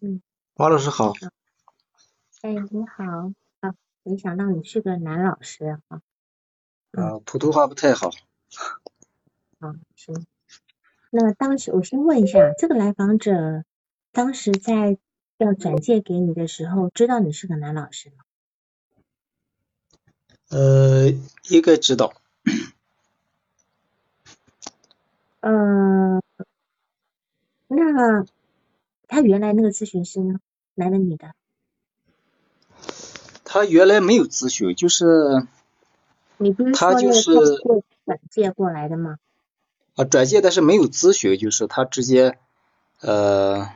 嗯，王老师好。哎，你好，啊，没想到你是个男老师啊。啊，普通话不太好。啊，行。那当时我先问一下，这个来访者当时在要转介给你的时候，知道你是个男老师吗？呃，应该知道。嗯，那他原来那个咨询师呢？男的女的？他原来没有咨询，就是你不是他就是转介过来的吗？啊，转介但是没有咨询，就是他直接呃，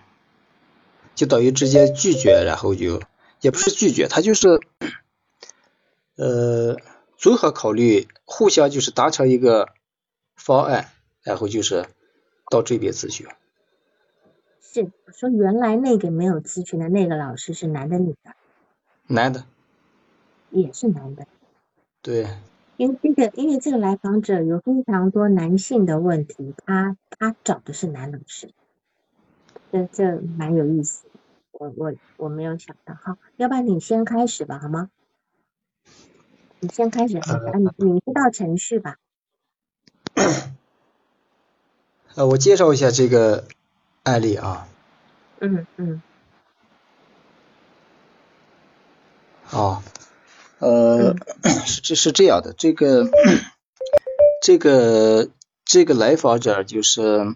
就等于直接拒绝，然后就也不是拒绝，他就是呃综合考虑，互相就是达成一个方案，然后就是到这边咨询。是，我说原来那个没有咨询的那个老师是男的女的？男的。也是男的。对。因为这个，因为这个来访者有非常多男性的问题，他他找的是男老师，这这蛮有意思。我我我没有想到，好，要不然你先开始吧，好吗？你先开始，你你知道程序吧？呃，我介绍一下这个案例啊。嗯嗯。哦。呃，是这是这样的，这个这个这个来访者就是，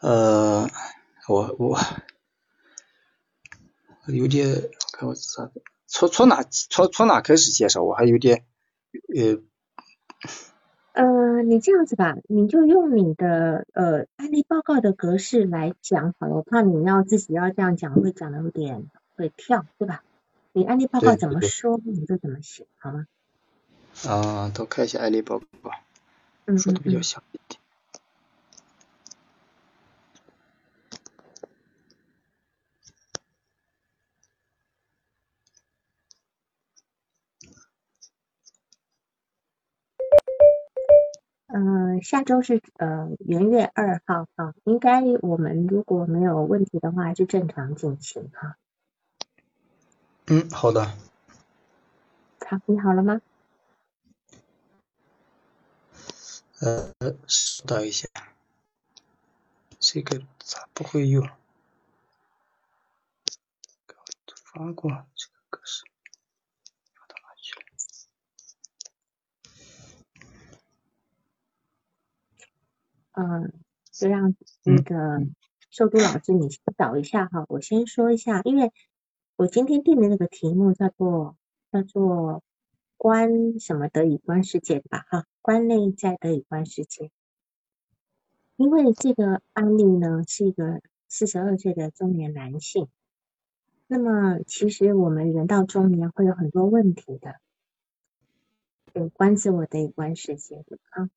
呃，我我 有点看我咋从从哪从从哪开始介绍？我还有点呃呃，你这样子吧，你就用你的呃案例报告的格式来讲好了，我怕你要自己要这样讲会讲的有点会跳，对吧？你案例报告怎么说，你就怎么写，好吗？啊，都看一下案例报告，说的比较详一点。下周是呃元月二号啊，应该我们如果没有问题的话，是正常进行哈。嗯，好的。好，你好了吗？呃，稍等一下，这个咋不会用？发过这个格式，发到哪去了？嗯，就让那个寿都老师你先找一下哈，我先说一下，因为。我今天定的那个题目叫做叫做观什么得以观世界吧哈，观内在得以观世界。因为这个案例呢是一个四十二岁的中年男性，那么其实我们人到中年会有很多问题的，有关自我的以观世界啊。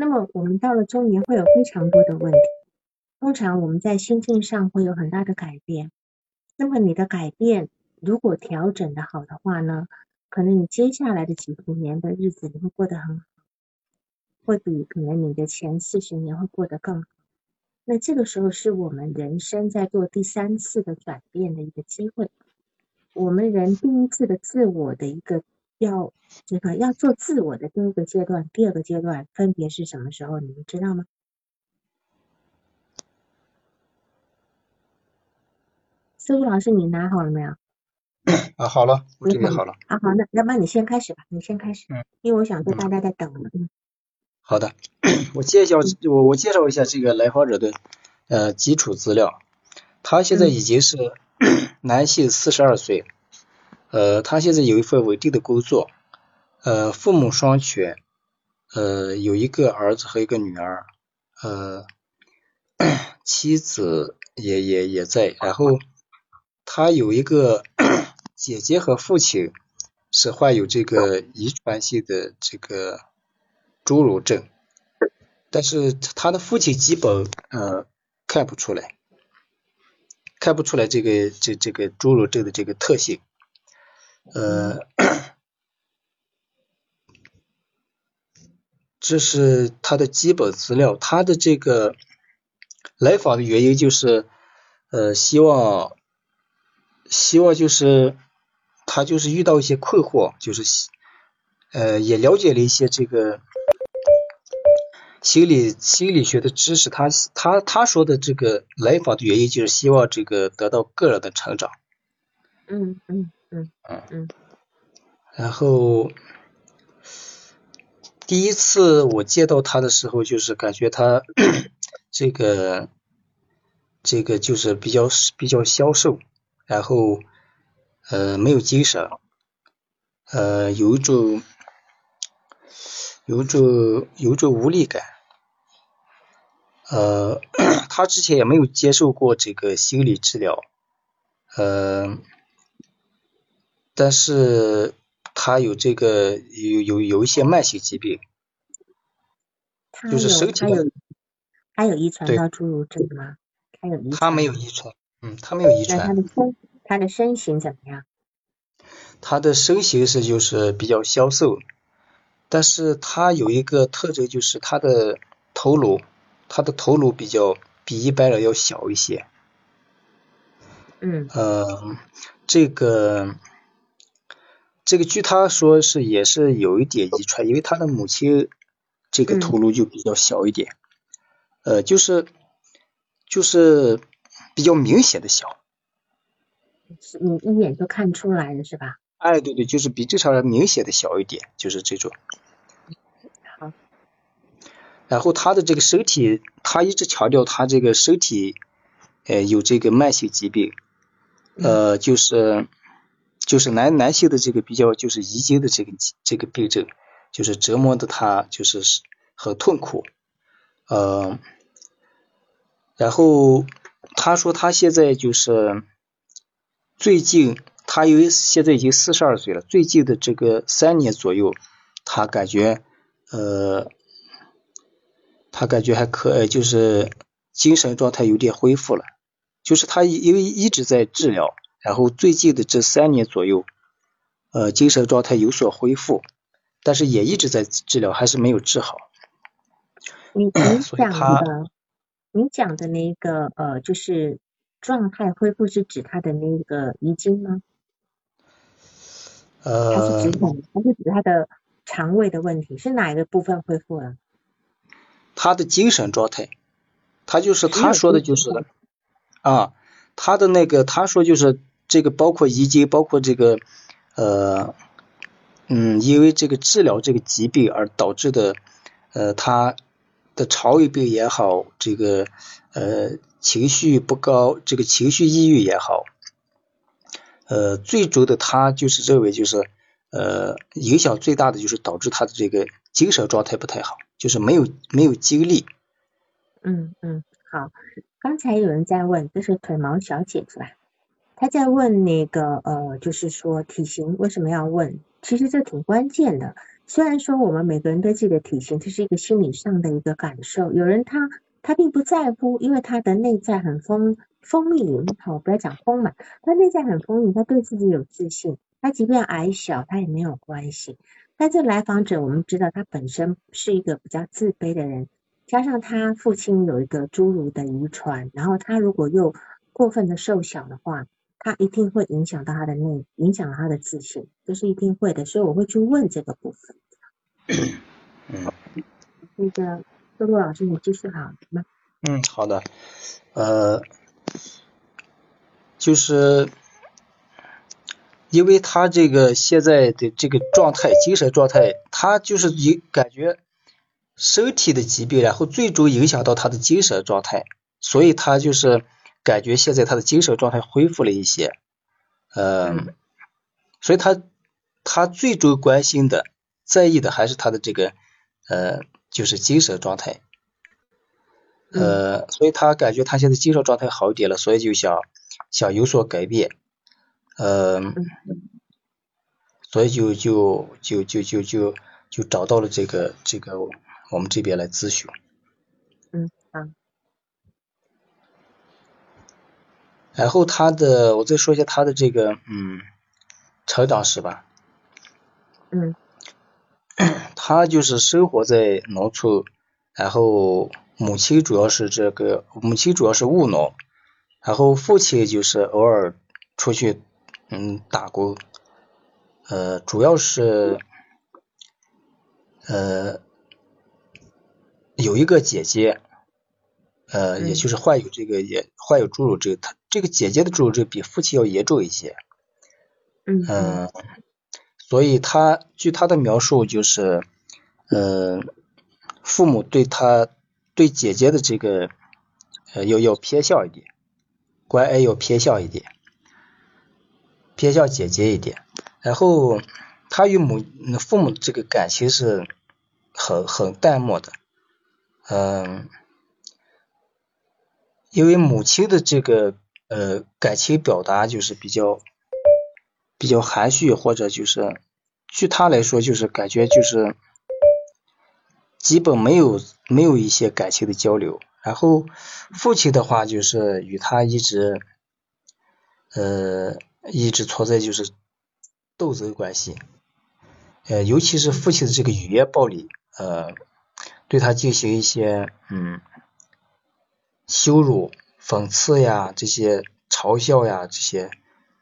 那么我们到了中年会有非常多的问题，通常我们在心境上会有很大的改变。那么你的改变，如果调整的好的话呢，可能你接下来的几十年的日子你会过得很好，会比可能你的前四十年会过得更好。那这个时候是我们人生在做第三次的转变的一个机会。我们人第一次的自我的一个要这个要做自我的第一个阶段，第二个阶段分别是什么时候？你们知道吗？周周老师，你拿好了没有？啊，好了，我准备好了。啊，好，那那那你先开始吧，你先开始。嗯。因为我想说大家在等呢。嗯。好的，我介绍我我介绍一下这个来访者的呃基础资料。他现在已经是 男性，四十二岁。呃，他现在有一份稳定的工作，呃，父母双全，呃，有一个儿子和一个女儿，呃，妻子也也也在，然后。他有一个 姐姐和父亲是患有这个遗传性的这个侏儒症，但是他的父亲基本呃看不出来，看不出来这个这这个侏儒症的这个特性。呃，这是他的基本资料，他的这个来访的原因就是呃希望希望就是他就是遇到一些困惑，就是呃也了解了一些这个。心理心理学的知识，他他他说的这个来访的原因就是希望这个得到个人的成长。嗯嗯嗯嗯嗯。然后第一次我见到他的时候，就是感觉他这个这个就是比较比较消瘦，然后呃没有精神，呃有一种。有一种有一种无力感，呃，他之前也没有接受过这个心理治疗，呃，但是他有这个有有有一些慢性疾病，就是身体他有他有遗传到侏儒症吗？他有遗他没有遗传，嗯，他没有遗传。他的身他的身形怎么样？他的身形是就是比较消瘦。但是他有一个特征，就是他的头颅，他的头颅比较比一般人要小一些。嗯。呃，这个这个据他说是也是有一点遗传，因为他的母亲这个头颅就比较小一点，呃，就是就是比较明显的小。是你一眼就看出来了是吧？哎，对对，就是比正常人明显的小一点，就是这种。好。然后他的这个身体，他一直强调他这个身体，呃，有这个慢性疾病，呃，就是就是男男性的这个比较就是遗精的这个这个病症，就是折磨的他就是很痛苦，呃，然后他说他现在就是最近。他因为现在已经四十二岁了，最近的这个三年左右，他感觉呃，他感觉还可以，就是精神状态有点恢复了。就是他因为一直在治疗，然后最近的这三年左右，呃，精神状态有所恢复，但是也一直在治疗，还是没有治好。你 你讲的，你讲的那个呃，就是状态恢复是指他的那个遗精吗？呃，还是指什还是指他的肠胃的问题？是哪一个部分恢复了？他的精神状态，他就是他说的就是啊，他的那个他说就是这个包括遗精，包括这个呃嗯，因为这个治疗这个疾病而导致的呃他的肠胃病也好，这个呃情绪不高，这个情绪抑郁也好。呃，最终的他就是认为就是呃影响最大的就是导致他的这个精神状态不太好，就是没有没有精力。嗯嗯，好，刚才有人在问，这是腿毛小姐是吧？他在问那个呃，就是说体型为什么要问？其实这挺关键的。虽然说我们每个人对自己的体型，这是一个心理上的一个感受，有人他他并不在乎，因为他的内在很丰。丰盈，好，不要讲丰满，他内在很丰盈，他对自己有自信，他即便矮小，他也没有关系。但这来访者，我们知道他本身是一个比较自卑的人，加上他父亲有一个侏儒的遗传，然后他如果又过分的瘦小的话，他一定会影响到他的内，影响他的自信，这是一定会的。所以我会去问这个部分。嗯，那个多多老师，你继续好吗？嗯，好的，呃。就是因为他这个现在的这个状态，精神状态，他就是有感觉身体的疾病，然后最终影响到他的精神状态，所以他就是感觉现在他的精神状态恢复了一些，嗯，所以他他最终关心的、在意的还是他的这个呃，就是精神状态，呃，所以他感觉他现在精神状态好一点了，所以就想。想有所改变，呃，所以就就就就就就就找到了这个这个我们这边来咨询。嗯好。然后他的，我再说一下他的这个，嗯，成长史吧。嗯。他就是生活在农村，然后母亲主要是这个母亲主要是务农，然后父亲就是偶尔出去嗯打工，呃主要是呃有一个姐姐，呃也就是患有这个也患有侏儒症，他这个姐姐的侏儒症比父亲要严重一些，嗯。所以他据他的描述就是，呃，父母对他对姐姐的这个呃要要偏向一点，关爱要偏向一点，偏向姐姐一点。然后他与母父母这个感情是很很淡漠的，嗯，因为母亲的这个呃感情表达就是比较。比较含蓄，或者就是，据他来说，就是感觉就是基本没有没有一些感情的交流。然后父亲的话，就是与他一直呃一直存在就是斗争关系，呃，尤其是父亲的这个语言暴力，呃，对他进行一些嗯羞辱、讽刺呀，这些嘲笑呀，这些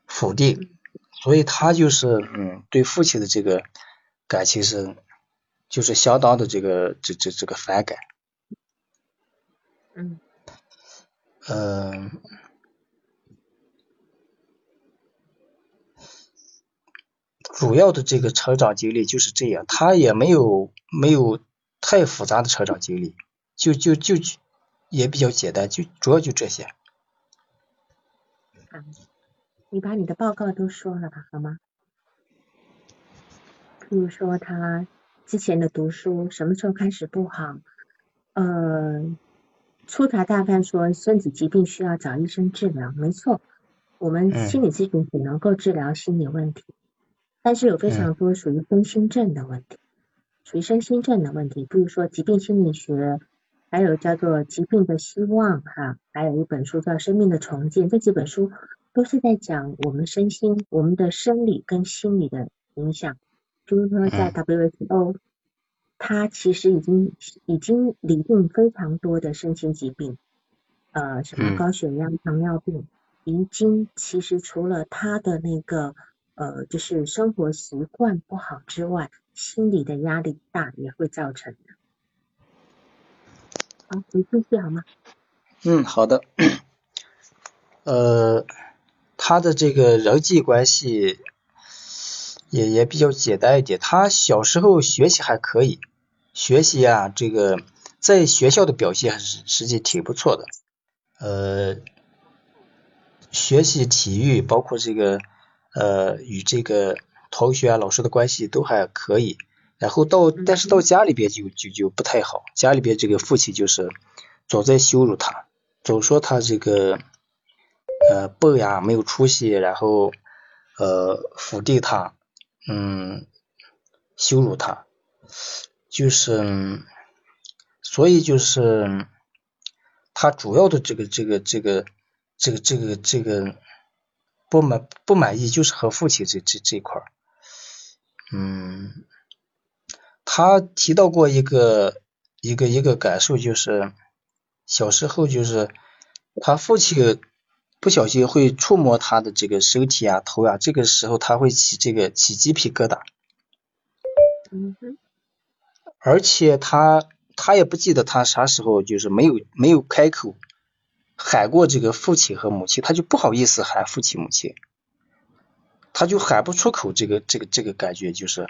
否定。所以他就是嗯，对父亲的这个感情是就是相当的这个这这这个反感。嗯。嗯。主要的这个成长经历就是这样，他也没有没有太复杂的成长经历，就就就也比较简单，就主要就这些。你把你的报告都说了吧，好吗？比如说他之前的读书什么时候开始不好？呃，粗茶淡饭说身体疾病需要找医生治疗，没错，我们心理咨询只能够治疗心理问题，但是有非常多属于身心症的问题，属于身心症的问题，比如说疾病心理学，还有叫做疾病的希望哈，还有一本书叫生命的重建，这几本书。都是在讲我们身心、我们的生理跟心理的影响。就是说，在 WHO，它其实已经已经理定非常多的身心疾病，呃，什么高血压、糖尿病，已经其实除了他的那个呃，就是生活习惯不好之外，心理的压力大也会造成的。好，你继续好吗？嗯，好的。呃。他的这个人际关系也也比较简单一点。他小时候学习还可以，学习啊，这个在学校的表现还是实际挺不错的。呃，学习、体育，包括这个呃与这个同学啊、老师的关系都还可以。然后到但是到家里边就就就不太好，家里边这个父亲就是总在羞辱他，总说他这个。呃，笨呀，没有出息，然后呃，否定他，嗯，羞辱他，就是，所以就是他主要的这个这个这个这个这个这个不满不满意，就是和父亲这这这块儿，嗯，他提到过一个一个一个感受，就是小时候就是他父亲。不小心会触摸他的这个身体啊、头啊，这个时候他会起这个起鸡皮疙瘩。嗯哼。而且他他也不记得他啥时候就是没有没有开口喊过这个父亲和母亲，他就不好意思喊父亲母亲，他就喊不出口这个这个这个感觉就是，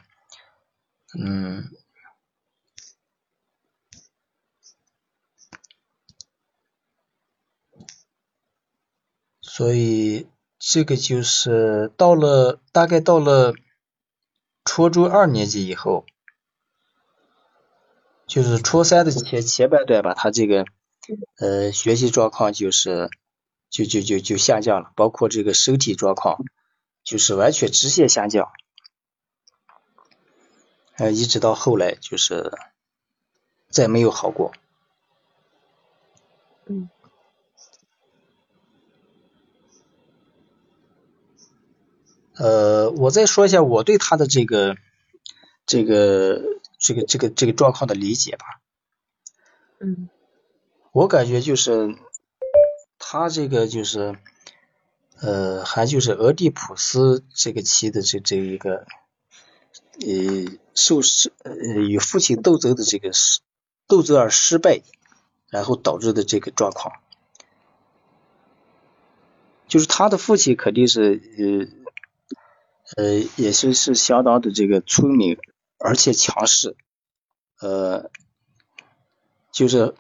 嗯。所以这个就是到了大概到了初中二年级以后，就是初三的前前半段吧，他这个呃学习状况就是就就就就下降了，包括这个身体状况就是完全直线下降，呃一直到后来就是再没有好过。嗯。呃，我再说一下我对他的这个这个这个这个这个状况的理解吧。嗯，我感觉就是他这个就是呃，还就是俄狄浦斯这个期的这这一个呃受失呃与父亲斗争的这个失斗争而失败，然后导致的这个状况，就是他的父亲肯定是呃。呃，也是是相当的这个聪明，而且强势，呃，就是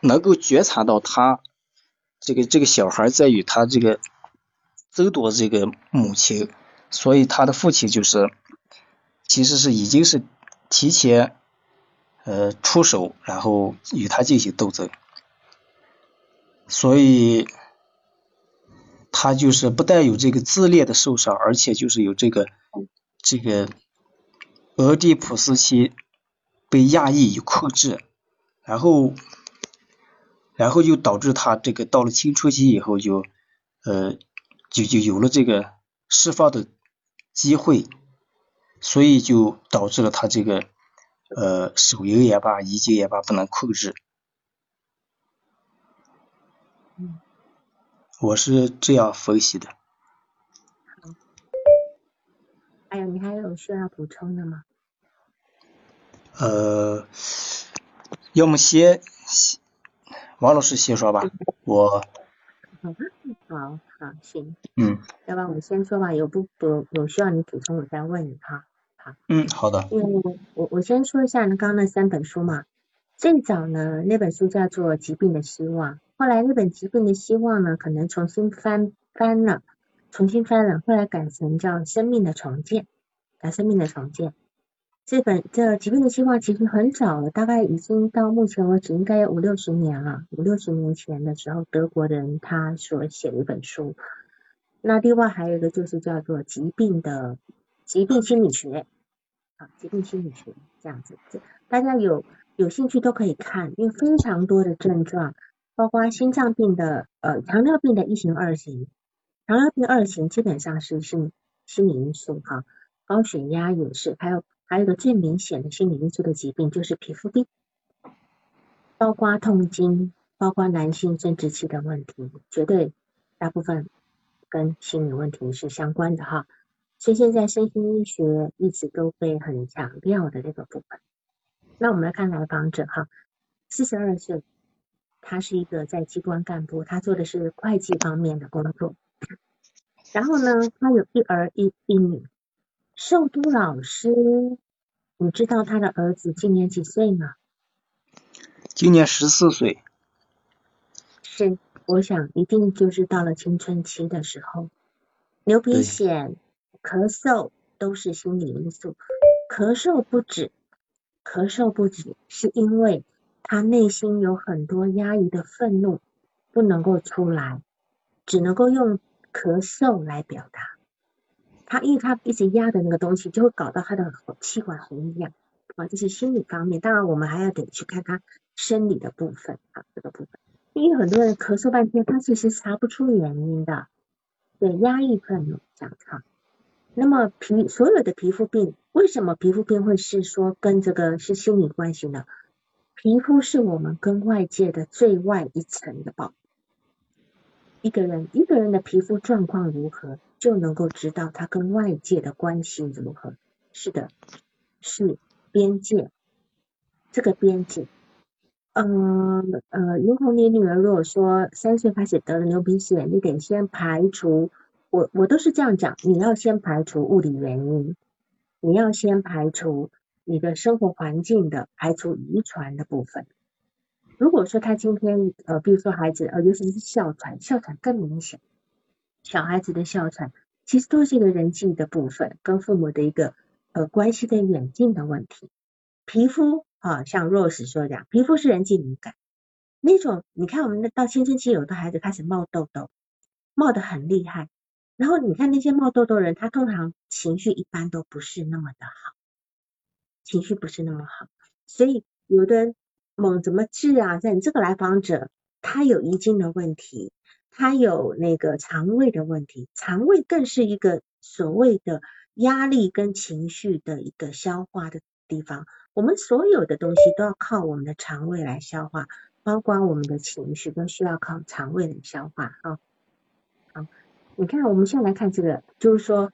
能够觉察到他这个这个小孩在与他这个争夺这个母亲，所以他的父亲就是其实是已经是提前呃出手，然后与他进行斗争，所以。他就是不但有这个自恋的受伤，而且就是有这个这个俄狄浦斯期被压抑与控制，然后然后就导致他这个到了青春期以后就呃就就有了这个释放的机会，所以就导致了他这个呃手淫也罢，遗精也罢不能控制。我是这样分析的。好，还有你还有需要补充的吗？呃，要么先王老师先说吧，我。好好行。嗯。要不然我先说吧，有不不有需要你补充，我再问你哈。好。嗯，好的。因为我我先说一下那刚刚那三本书嘛，最早呢那本书叫做《疾病的希望》。后来那本《疾病的希望》呢，可能重新翻翻了，重新翻了，后来改成叫《生命的重建》，啊《生命的重建》。这本这《疾病的希望》其实很早了，大概已经到目前为止应该有五六十年了，五六十年前的时候，德国人他所写的一本书。那另外还有一个就是叫做《疾病的疾病心理学》，啊，《疾病心理学》这样子，这大家有有兴趣都可以看，因为非常多的症状。包括心脏病的呃糖尿病的一型二型，糖尿病二型基本上是心心理因素哈，高血压也是，还有还有个最明显的心理因素的疾病就是皮肤病，包括痛经，包括男性生殖器的问题，绝对大部分跟心理问题是相关的哈，所以现在身心医学一直都被很强调的这个部分。那我们来看来访者哈，四十二岁。他是一个在机关干部，他做的是会计方面的工作。然后呢，他有一儿一一女。寿都老师，你知道他的儿子今年几岁吗？今年十四岁。是，我想一定就是到了青春期的时候，牛皮癣、咳嗽都是心理因素。咳嗽不止，咳嗽不止，是因为。他内心有很多压抑的愤怒，不能够出来，只能够用咳嗽来表达。他因为他一直压的那个东西，就会搞到他的气管红一样啊，这是心理方面。当然，我们还要得去看他生理的部分啊，这个部分。因为很多人咳嗽半天，他其实查不出原因的，对，压抑愤怒这样哈。那么皮所有的皮肤病，为什么皮肤病会是说跟这个是心理关系呢？皮肤是我们跟外界的最外一层的保护。一个人一个人的皮肤状况如何，就能够知道他跟外界的关系如何。是的，是边界。这个边界，嗯呃，如红，你女儿如果说三岁开始得了牛皮癣，你得先排除。我我都是这样讲，你要先排除物理原因，你要先排除。你的生活环境的排除遗传的部分，如果说他今天呃，比如说孩子呃，尤其是哮喘，哮喘更明显，小孩子的哮喘其实都是一个人际的部分，跟父母的一个呃关系的远近的问题。皮肤啊，像 Rose 说的，皮肤是人际敏感，那种你看我们的到青春期，有的孩子开始冒痘痘，冒得很厉害，然后你看那些冒痘痘人，他通常情绪一般都不是那么的好。情绪不是那么好，所以有的人猛怎么治啊？在你这个来访者，他有遗精的问题，他有那个肠胃的问题，肠胃更是一个所谓的压力跟情绪的一个消化的地方。我们所有的东西都要靠我们的肠胃来消化，包括我们的情绪都需要靠肠胃来消化啊。好，你看我们现在来看这个，就是说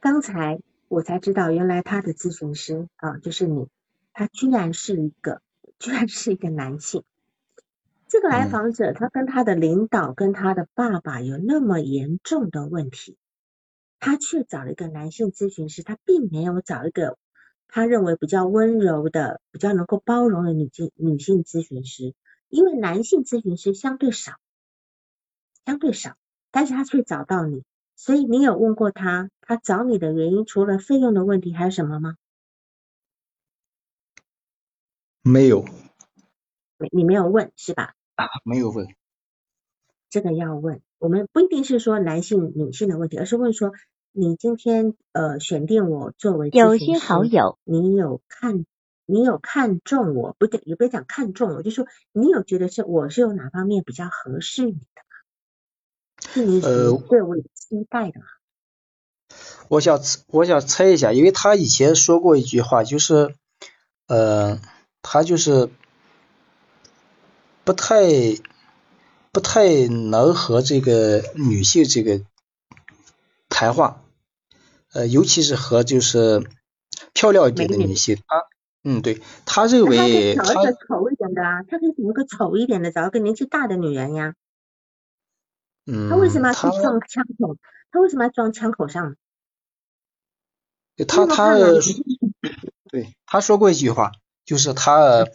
刚才我才知道，原来他的咨询师啊，就是你，他居然是一个，居然是一个男性。这个来访者他跟他的领导跟他的爸爸有那么严重的问题，他却找了一个男性咨询师，他并没有找一个。他认为比较温柔的、比较能够包容的女性女性咨询师，因为男性咨询师相对少，相对少，但是他却找到你，所以你有问过他，他找你的原因除了费用的问题还有什么吗？没有，没你没有问是吧？啊，没有问，这个要问，我们不一定是说男性女性的问题，而是问说。你今天呃选定我作为有些好友，你有看你有看中我，不对，也不要讲看中我，就说你有觉得是我是有哪方面比较合适你的，呃对我有期待的？我想我想猜一下，因为他以前说过一句话，就是呃他就是不太不太能和这个女性这个谈话。呃，尤其是和就是漂亮一点的女性，他，嗯，对，他认为他找一个丑一点的啊，他可以找一个丑一点的，找一个年纪大的女人呀。嗯，他为什么要去撞枪口？他为什么要撞枪口上？他他，对，他说过一句话，就是他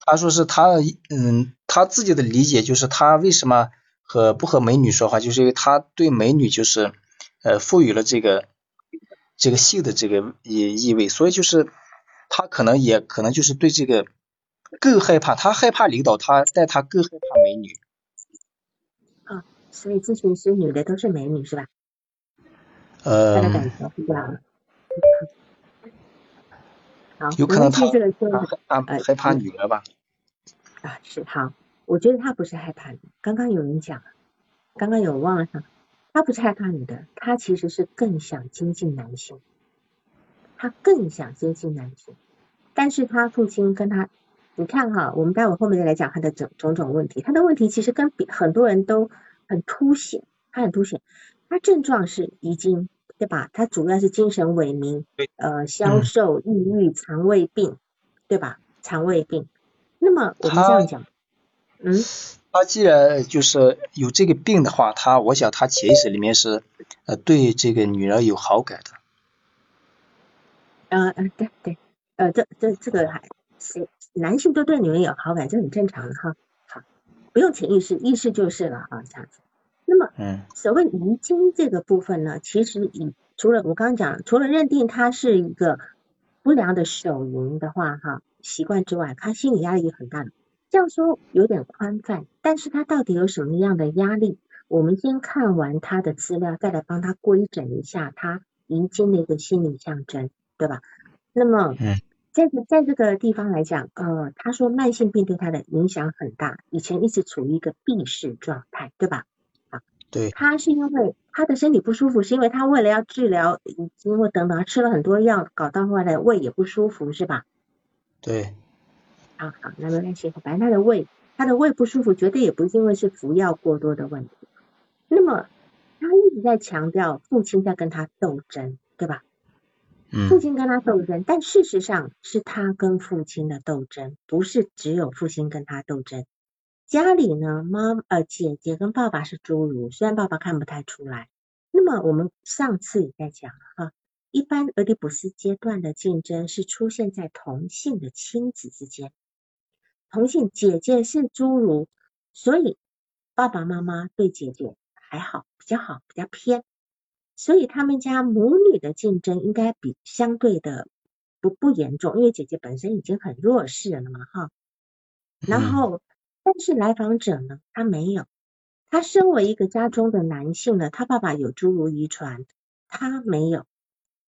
他说是他，嗯，他自己的理解就是他为什么和不和美女说话，就是因为他对美女就是呃赋予了这个。这个性的这个意意味，所以就是他可能也可能就是对这个更害怕，他害怕领导他，但他更害怕美女。啊，所以咨询师女的都是美女是吧？呃，他的感觉是这样。好，有可能他这个他害怕女的吧？啊，是好，我觉得他不是害怕的。刚刚有人讲，刚刚有忘了他。他不是害怕女的，他其实是更想接近男性，他更想接近男性，但是他父亲跟他，你看哈，我们待会后面再来讲他的种种种问题，他的问题其实跟比很多人都很凸显，他很凸显，他症状是遗精，对吧？他主要是精神萎靡，呃，消瘦、抑郁、肠胃病，对吧？肠胃病，那么我们这样讲，嗯。他既然就是有这个病的话，他我想他潜意识里面是呃对这个女人有好感的。嗯嗯对对，呃这这这个还是男性都对女人有好感，这很正常的哈。好，不用潜意识，意识就是了啊这样子。那么，嗯，所谓遗精这个部分呢，其实以除了我刚刚讲，除了认定他是一个不良的手淫的话哈习惯之外，他心理压力也很大的。这样说有点宽泛，但是他到底有什么样的压力？我们先看完他的资料，再来帮他规整一下他遗精的一个心理象征，对吧？那么，在在这个地方来讲，呃，他说慢性病对他的影响很大，以前一直处于一个闭视状态，对吧？啊，对。他是因为他的身体不舒服，是因为他为了要治疗遗精或等等，吃了很多药，搞到后来胃也不舒服，是吧？对。啊好，那没关系。反正他的胃，他的胃不舒服，绝对也不是因为是服药过多的问题。那么他一直在强调父亲在跟他斗争，对吧？父亲跟他斗争，但事实上是他跟父亲的斗争，不是只有父亲跟他斗争。家里呢，妈呃姐姐跟爸爸是侏儒，虽然爸爸看不太出来。那么我们上次也在讲哈。一般俄狄浦斯阶段的竞争是出现在同性的亲子之间。同性姐姐是侏儒，所以爸爸妈妈对姐姐还好，比较好，比较偏，所以他们家母女的竞争应该比相对的不不严重，因为姐姐本身已经很弱势了嘛，哈。然后，但是来访者呢，他没有，他身为一个家中的男性呢，他爸爸有侏儒遗传，他没有，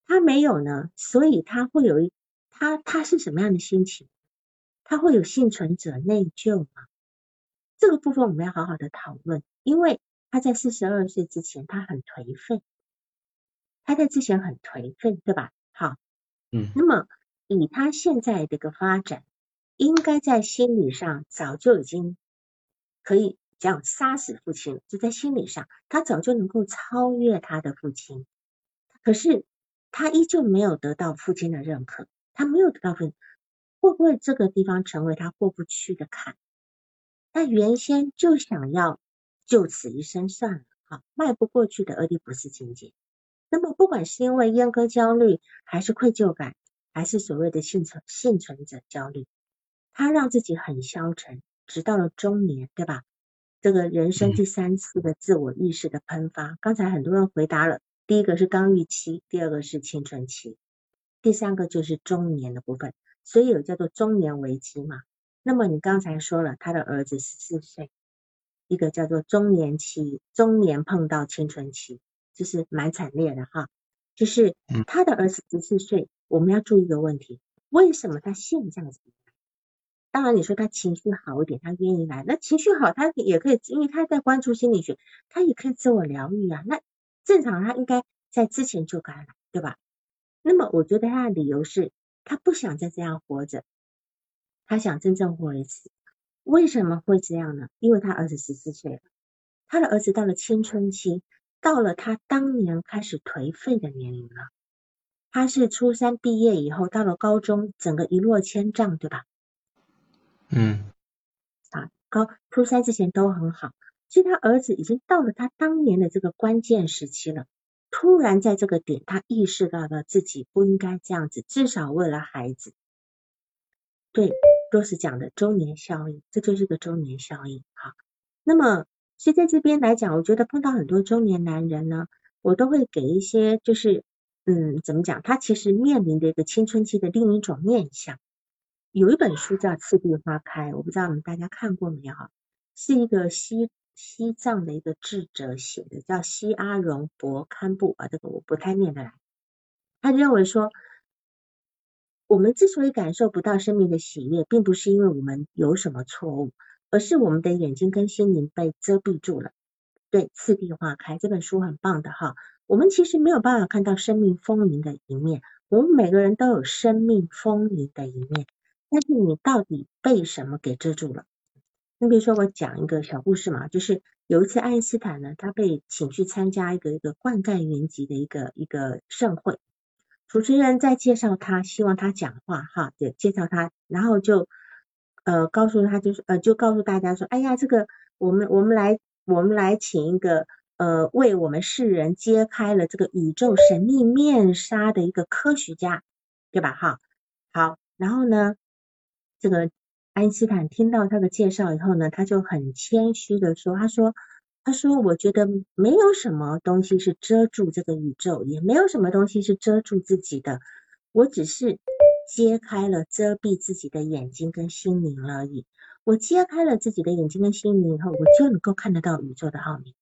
他没有呢，所以他会有一他他是什么样的心情？他会有幸存者内疚吗？这个部分我们要好好的讨论，因为他在四十二岁之前，他很颓废，他在之前很颓废，对吧？好，嗯，那么以他现在这个发展，应该在心理上早就已经可以这样杀死父亲，就在心理上，他早就能够超越他的父亲。可是他依旧没有得到父亲的认可，他没有得到父，会不会这个地方成为他过不去的坎？他原先就想要就此一生算了，好，迈不过去的俄狄浦斯情节。那么不管是因为阉割焦虑，还是愧疚感，还是所谓的幸存幸存者焦虑，他让自己很消沉，直到了中年，对吧？这个人生第三次的自我意识的喷发，刚才很多人回答了，第一个是刚预期，第二个是青春期，第三个就是中年的部分，所以有叫做中年危机嘛。那么你刚才说了，他的儿子十四岁，一个叫做中年期，中年碰到青春期，就是蛮惨烈的哈。就是他的儿子十四岁，我们要注意一个问题，为什么他现在子？当然你说他情绪好一点，他愿意来，那情绪好他也可以，因为他在关注心理学，他也可以自我疗愈啊。那正常他应该在之前就该来，对吧？那么我觉得他的理由是，他不想再这样活着。他想真正活一次，为什么会这样呢？因为他儿子十四岁了，他的儿子到了青春期，到了他当年开始颓废的年龄了。他是初三毕业以后，到了高中，整个一落千丈，对吧？嗯。啊，高初三之前都很好，所以他儿子已经到了他当年的这个关键时期了。突然在这个点，他意识到了自己不应该这样子，至少为了孩子。对。都是讲的周年效应，这就是个周年效应哈。那么，所以在这边来讲，我觉得碰到很多中年男人呢，我都会给一些，就是嗯，怎么讲？他其实面临的一个青春期的另一种面相。有一本书叫《次第花开》，我不知道你们大家看过没有？是一个西西藏的一个智者写的，叫西阿荣博堪布啊，这个我不太念得来。他认为说。我们之所以感受不到生命的喜悦，并不是因为我们有什么错误，而是我们的眼睛跟心灵被遮蔽住了。对，次第化开这本书很棒的哈。我们其实没有办法看到生命丰盈的一面，我们每个人都有生命丰盈的一面，但是你到底被什么给遮住了？你比如说，我讲一个小故事嘛，就是有一次爱因斯坦呢，他被请去参加一个一个灌溉云集的一个一个盛会。主持人在介绍他，希望他讲话哈，对，介绍他，然后就呃告诉他，就是呃就告诉大家说，哎呀，这个我们我们来我们来请一个呃为我们世人揭开了这个宇宙神秘面纱的一个科学家，对吧？哈，好，然后呢，这个爱因斯坦听到他的介绍以后呢，他就很谦虚的说，他说。他说：“我觉得没有什么东西是遮住这个宇宙，也没有什么东西是遮住自己的。我只是揭开了遮蔽自己的眼睛跟心灵而已。我揭开了自己的眼睛跟心灵以后，我就能够看得到宇宙的奥秘。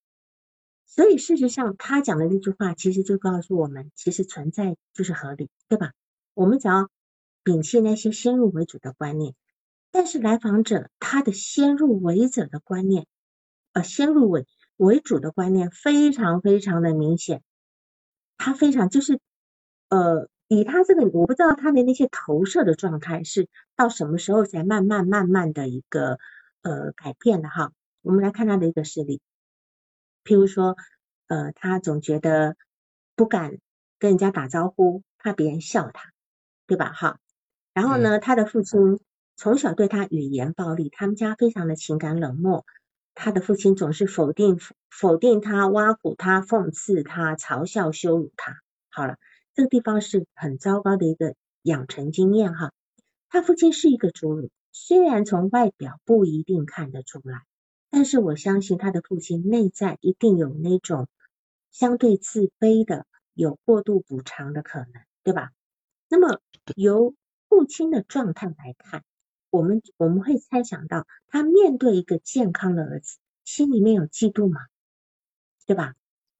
所以事实上，他讲的那句话，其实就告诉我们，其实存在就是合理，对吧？我们只要摒弃那些先入为主的观念。但是来访者他的先入为主的观念。”呃，先入为为主的观念非常非常的明显，他非常就是呃，以他这个我不知道他的那些投射的状态是到什么时候才慢慢慢慢的一个呃改变的哈。我们来看他的一个事例，譬如说呃，他总觉得不敢跟人家打招呼，怕别人笑他，对吧？哈，然后呢，他的父亲从小对他语言暴力，他们家非常的情感冷漠。他的父亲总是否定否定他，挖苦他，讽刺他，嘲笑羞辱他。好了，这个地方是很糟糕的一个养成经验哈。他父亲是一个侏儒，虽然从外表不一定看得出来，但是我相信他的父亲内在一定有那种相对自卑的、有过度补偿的可能，对吧？那么由父亲的状态来看。我们我们会猜想到，他面对一个健康的儿子，心里面有嫉妒吗？对吧？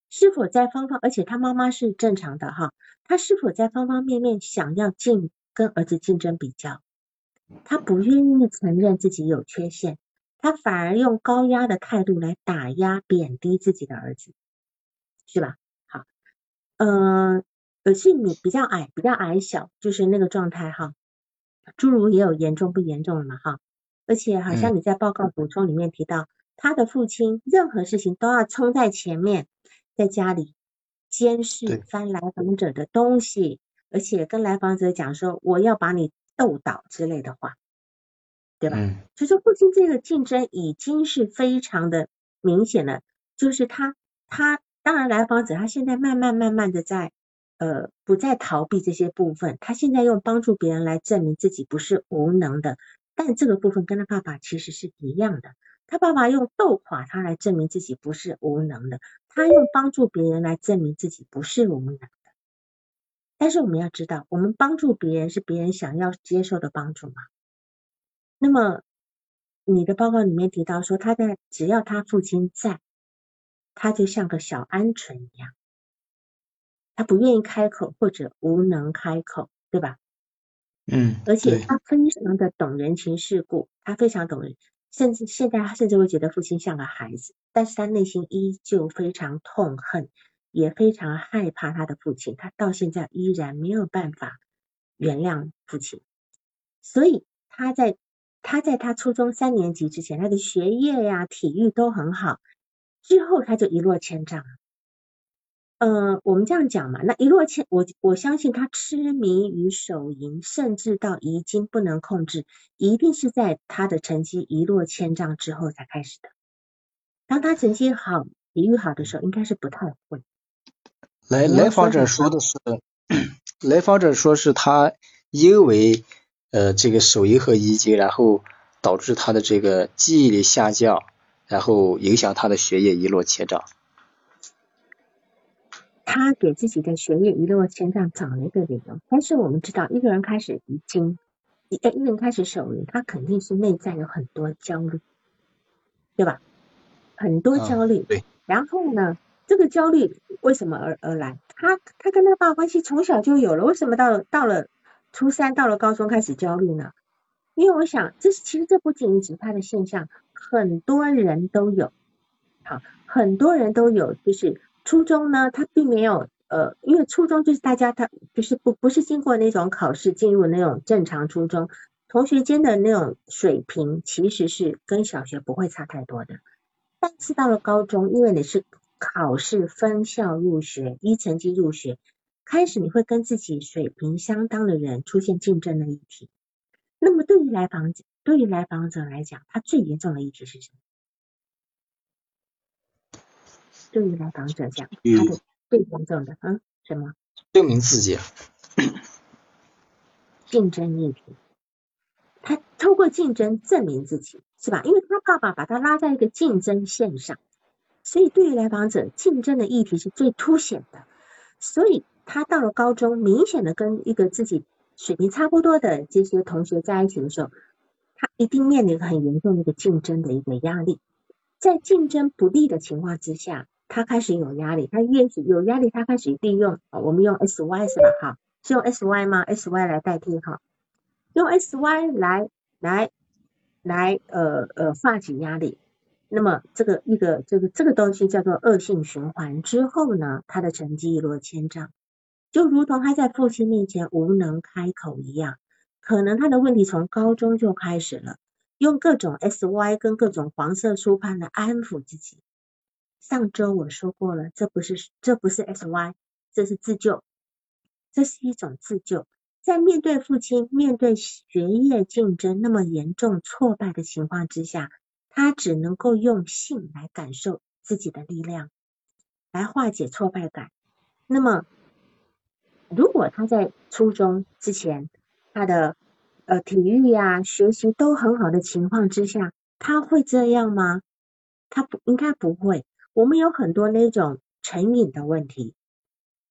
是否在方方，而且他妈妈是正常的哈，他是否在方方面面想要竞跟儿子竞争比较？他不愿意承认自己有缺陷，他反而用高压的态度来打压贬低自己的儿子，是吧？好，呃，而是你比较矮，比较矮小，就是那个状态哈。侏儒也有严重不严重的嘛哈，而且好像你在报告补充里面提到，他的父亲任何事情都要冲在前面，在家里监视翻来访者的东西，而且跟来访者讲说我要把你斗倒之类的话，对吧？所以说父亲这个竞争已经是非常的明显了，就是他他当然来访者他现在慢慢慢慢的在。呃，不再逃避这些部分，他现在用帮助别人来证明自己不是无能的，但这个部分跟他爸爸其实是一样的。他爸爸用斗垮他来证明自己不是无能的，他用帮助别人来证明自己不是无能的。但是我们要知道，我们帮助别人是别人想要接受的帮助吗？那么你的报告里面提到说，他在只要他父亲在，他就像个小鹌鹑一样。他不愿意开口或者无能开口，对吧？嗯，而且他非常的懂人情世故，他非常懂人，甚至现在他甚至会觉得父亲像个孩子，但是他内心依旧非常痛恨，也非常害怕他的父亲，他到现在依然没有办法原谅父亲，所以他在他在他初中三年级之前，他的学业呀、体育都很好，之后他就一落千丈了。嗯，我们这样讲嘛，那一落千，我我相信他痴迷于手淫，甚至到遗精不能控制，一定是在他的成绩一落千丈之后才开始的。当他成绩好、体育好的时候，应该是不太会。来来访者说的是，来访者说是他因为呃这个手淫和遗精，然后导致他的这个记忆力下降，然后影响他的学业一落千丈。他给自己的学业一落千丈找了一个理由，但是我们知道，一个人开始遗精，一一个人开始手淫，他肯定是内在有很多焦虑，对吧？很多焦虑。对。然后呢，这个焦虑为什么而而来？他他跟他爸关系从小就有了，为什么到了到了初三，到了高中开始焦虑呢？因为我想，这是其实这不仅仅是他的现象，很多人都有，好，很多人都有，就是。初中呢，他并没有呃，因为初中就是大家他就是不不是经过那种考试进入那种正常初中，同学间的那种水平其实是跟小学不会差太多的。但是到了高中，因为你是考试分校入学，依成绩入学，开始你会跟自己水平相当的人出现竞争的议题。那么对于来访者，对于来访者来讲，他最严重的议题是什么？对于来访者讲，他的最严重的嗯什么？证明自己。竞争议题，他通过竞争证明自己，是吧？因为他爸爸把他拉在一个竞争线上，所以对于来访者，竞争的议题是最凸显的。所以他到了高中，明显的跟一个自己水平差不多的这些同学在一起的时候，他一定面临很严重的一个竞争的一个压力。在竞争不利的情况之下。他开始有压力，他越是有压力，他开始利用，我们用 S Y 是吧？哈，是用 S Y 吗？S Y 来代替哈，用 S Y 来来来呃呃化解压力。那么这个一个这个这个东西叫做恶性循环之后呢，他的成绩一落千丈，就如同他在父亲面前无能开口一样，可能他的问题从高中就开始了，用各种 S Y 跟各种黄色书判来安抚自己。上周我说过了，这不是这不是 S Y，这是自救，这是一种自救。在面对父亲、面对学业竞争那么严重挫败的情况之下，他只能够用性来感受自己的力量，来化解挫败感。那么，如果他在初中之前，他的呃体育呀、学习都很好的情况之下，他会这样吗？他不应该不会。我们有很多那种成瘾的问题，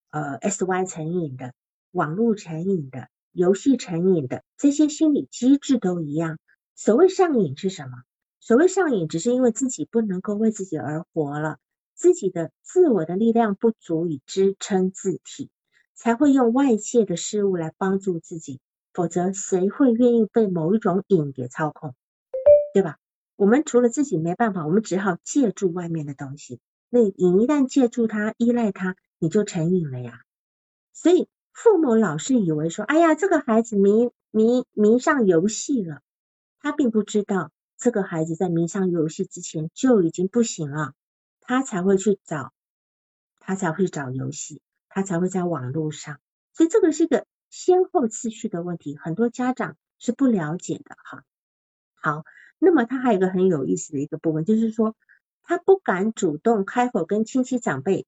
呃，S Y 成瘾的，网络成瘾的，游戏成瘾的，这些心理机制都一样。所谓上瘾是什么？所谓上瘾，只是因为自己不能够为自己而活了，自己的自我的力量不足以支撑自体，才会用外界的事物来帮助自己。否则，谁会愿意被某一种瘾给操控？对吧？我们除了自己没办法，我们只好借助外面的东西。那你一旦借助它、依赖它，你就成瘾了呀。所以父母老是以为说，哎呀，这个孩子迷迷迷上游戏了，他并不知道这个孩子在迷上游戏之前就已经不行了，他才会去找，他才会找游戏，他才会在网络上。所以这个是一个先后次序的问题，很多家长是不了解的哈。好，那么他还有一个很有意思的一个部分，就是说他不敢主动开口跟亲戚长辈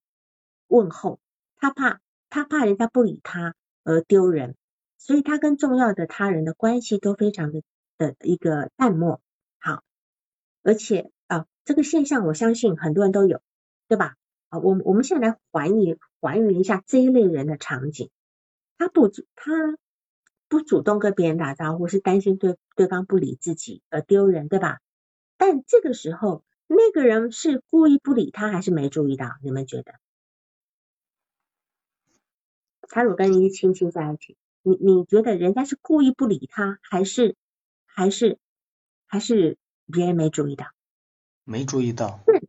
问候，他怕他怕人家不理他而丢人，所以他跟重要的他人的关系都非常的的一个淡漠。好，而且啊，这个现象我相信很多人都有，对吧？啊，我我们现在来还原还原一下这一类人的场景，他不他。不主动跟别人打招呼，是担心对对方不理自己而丢人，对吧？但这个时候，那个人是故意不理他，还是没注意到？你们觉得？他如果跟人家亲亲在一起，你你觉得人家是故意不理他，还是还是还是别人没注意到？没注意到。正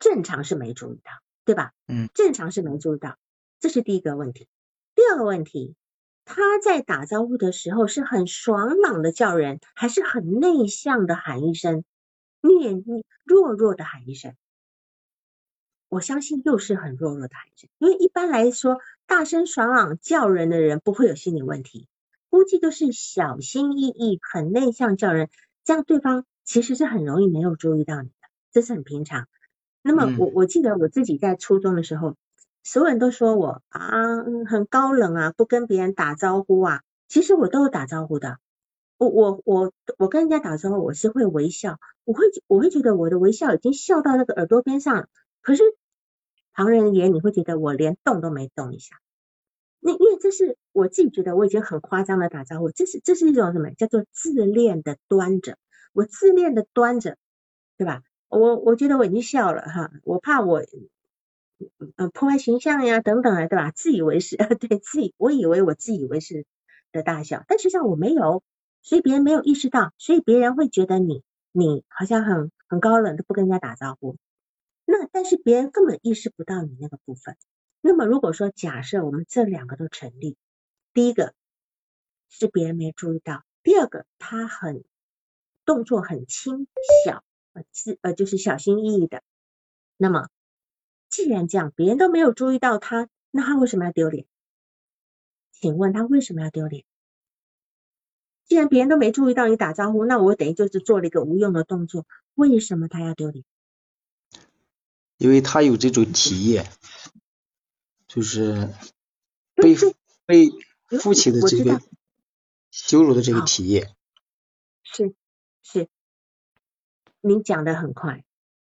正常是没注意到，对吧？嗯。正常是没注意到，这是第一个问题。第二个问题。他在打招呼的时候是很爽朗的叫人，还是很内向的喊一声，念弱弱的喊一声？我相信又是很弱弱的喊一声，因为一般来说，大声爽朗叫人的人不会有心理问题，估计都是小心翼翼、很内向叫人，这样对方其实是很容易没有注意到你的，这是很平常。那么我我记得我自己在初中的时候。所有人都说我啊很高冷啊，不跟别人打招呼啊。其实我都有打招呼的。我我我我跟人家打招呼，我是会微笑，我会我会觉得我的微笑已经笑到那个耳朵边上了。可是旁人眼你会觉得我连动都没动一下。那因为这是我自己觉得我已经很夸张的打招呼，这是这是一种什么叫做自恋的端着？我自恋的端着，对吧？我我觉得我已经笑了哈，我怕我。嗯，破坏形象呀，等等啊，对吧？自以为是，对自己，我以为我自以为是的大小，但实际上我没有，所以别人没有意识到，所以别人会觉得你，你好像很很高冷，都不跟人家打招呼。那但是别人根本意识不到你那个部分。那么如果说假设我们这两个都成立，第一个是别人没注意到，第二个他很动作很轻小，呃，自呃就是小心翼翼的，那么。既然这样，别人都没有注意到他，那他为什么要丢脸？请问他为什么要丢脸？既然别人都没注意到你打招呼，那我等于就是做了一个无用的动作，为什么他要丢脸？因为他有这种体验，就是被被父亲的这个羞辱的这个体验。是是，您讲的很快，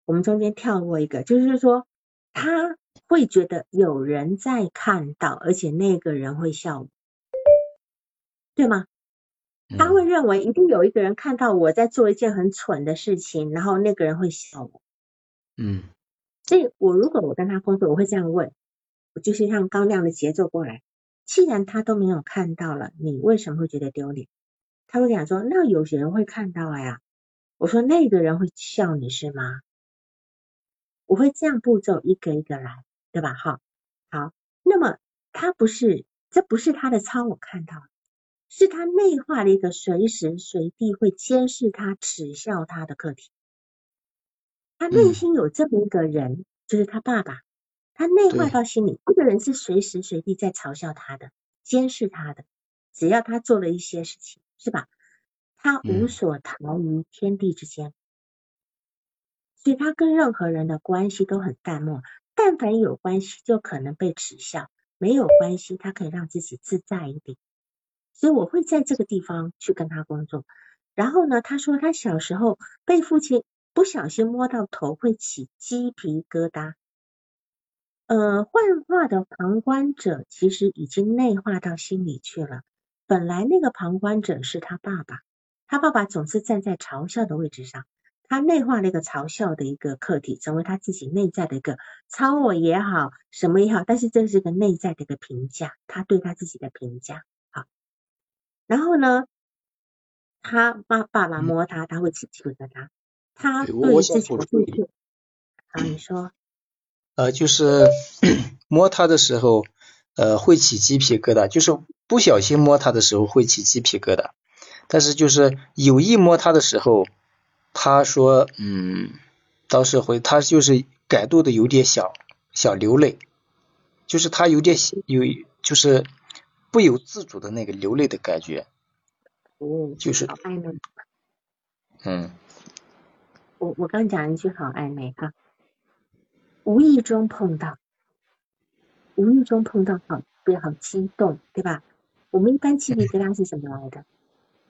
我们中间跳过一个，就是说。他会觉得有人在看到，而且那个人会笑，对吗？他会认为一定有一个人看到我在做一件很蠢的事情，然后那个人会笑我。嗯，所以我如果我跟他工作，我会这样问，我就是让刚那样的节奏过来。既然他都没有看到了，你为什么会觉得丢脸？他会讲说，那有些人会看到呀。我说那个人会笑你是吗？我会这样步骤一个一个来，对吧？哈，好，那么他不是，这不是他的超我看到，是他内化的一个随时随地会监视他、耻笑他的课题。他内心有这么一个人，就是他爸爸，他内化到心里，这个人是随时随地在嘲笑他的、监视他的，只要他做了一些事情，是吧？他无所逃于天地之间。所以他跟任何人的关系都很淡漠，但凡有关系就可能被耻笑，没有关系他可以让自己自在一点。所以我会在这个地方去跟他工作。然后呢，他说他小时候被父亲不小心摸到头会起鸡皮疙瘩。呃，幻化的旁观者其实已经内化到心里去了。本来那个旁观者是他爸爸，他爸爸总是站在嘲笑的位置上。他内化了一个嘲笑的一个客体，成为他自己内在的一个超我也好，什么也好，但是这是一个内在的一个评价，他对他自己的评价。好，然后呢，他爸爸爸摸他，他会起鸡皮疙瘩。他对自己的父亲，啊，你说，呃，就是 摸它的时候，呃，会起鸡皮疙瘩，就是不小心摸它的时候会起鸡皮疙瘩，但是就是有意摸它的时候，他说，嗯，当时会，他就是感动的有点想想流泪，就是他有点有就是不由自主的那个流泪的感觉，哦，就是好暧昧。嗯，我我刚讲一句好暧昧哈，无意中碰到，无意中碰到好，不要好激动，对吧？我们一般鸡皮疙瘩是什么来的？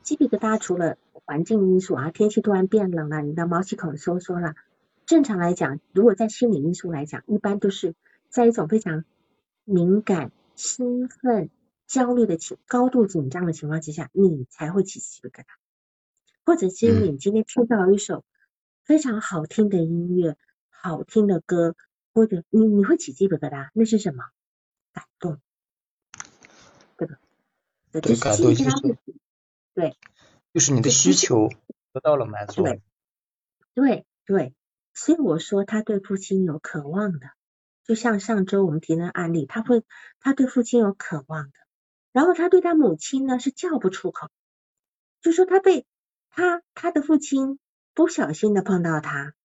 鸡皮疙瘩除了环境因素啊，天气突然变冷了，你的毛细孔收缩了。正常来讲，如果在心理因素来讲，一般都是在一种非常敏感、兴奋、焦虑的情、高度紧张的情况之下，你才会起鸡皮疙瘩。或者是你今天听到一首非常好听的音乐、好听的歌，或者你你会起鸡皮疙瘩，那是什么？感动，对吧？对，感动就是对，就是你的需求得到了满足。对，对对，所以我说他对父亲有渴望的，就像上周我们提的案例，他会他对父亲有渴望的，然后他对他母亲呢是叫不出口，就说他被。他他的父亲不小心的碰到他，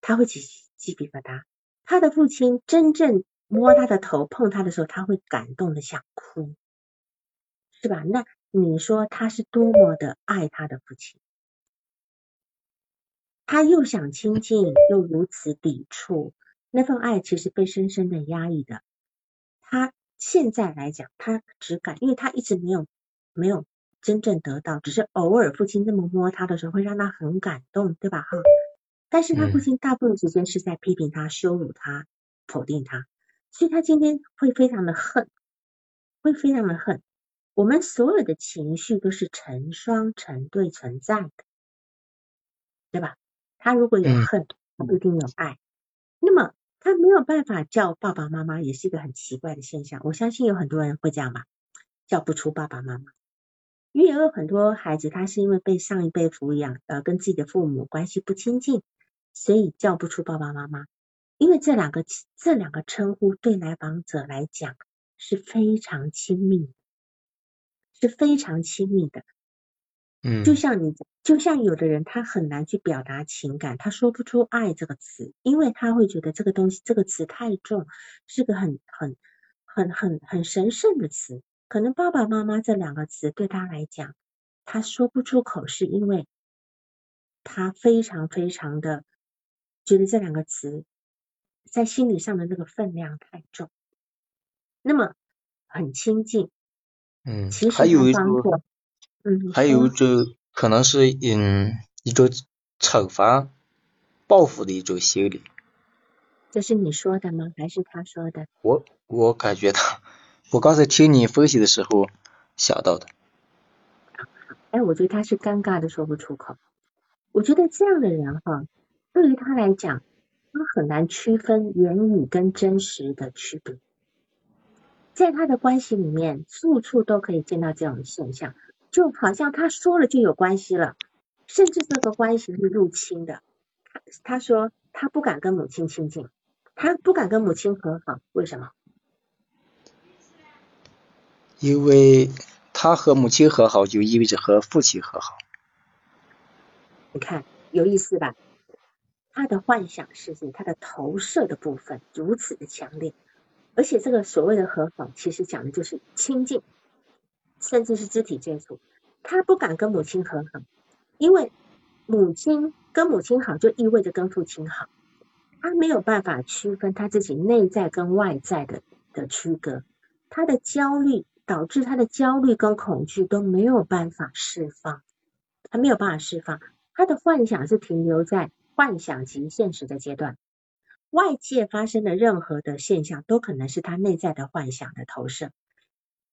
他会起鸡皮疙瘩。他的父亲真正摸他的头碰他的时候，他会感动的想哭，是吧？那你说他是多么的爱他的父亲？他又想亲近，又如此抵触，那份爱其实被深深的压抑的。他现在来讲，他只敢，因为他一直没有没有。真正得到，只是偶尔父亲那么摸他的时候，会让他很感动，对吧？哈，但是他父亲大部分时间是在批评他、羞辱他、否定他，所以他今天会非常的恨，会非常的恨。我们所有的情绪都是成双成对存在的，对吧？他如果有恨，他不一定有爱。那么他没有办法叫爸爸妈妈，也是一个很奇怪的现象。我相信有很多人会这样吧，叫不出爸爸妈妈。因为有很多孩子，他是因为被上一辈抚养，呃，跟自己的父母关系不亲近，所以叫不出爸爸妈妈。因为这两个这两个称呼对来访者来讲是非常亲密，是非常亲密的。嗯，就像你，就像有的人，他很难去表达情感，他说不出爱这个词，因为他会觉得这个东西这个词太重，是个很很很很很神圣的词。可能爸爸妈妈这两个词对他来讲，他说不出口，是因为他非常非常的觉得这两个词在心理上的那个分量太重。那么很亲近，嗯，其实还有一种，嗯，还有一种可能是嗯一种惩罚、报复的一种心理。这是你说的吗？还是他说的？我我感觉他。我刚才听你分析的时候想到的，哎，我觉得他是尴尬的说不出口。我觉得这样的人哈，对于他来讲，他很难区分言语跟真实的区别。在他的关系里面，处处都可以见到这样的现象，就好像他说了就有关系了，甚至这个关系是入侵的。他他说他不敢跟母亲亲近，他不敢跟母亲和好，为什么？因为他和母亲和好，就意味着和父亲和好。你看有意思吧？他的幻想世界，他的投射的部分如此的强烈，而且这个所谓的和好，其实讲的就是亲近，甚至是肢体接触。他不敢跟母亲和好，因为母亲跟母亲好就意味着跟父亲好，他没有办法区分他自己内在跟外在的的区隔，他的焦虑。导致他的焦虑跟恐惧都没有办法释放，他没有办法释放，他的幻想是停留在幻想及现实的阶段，外界发生的任何的现象都可能是他内在的幻想的投射，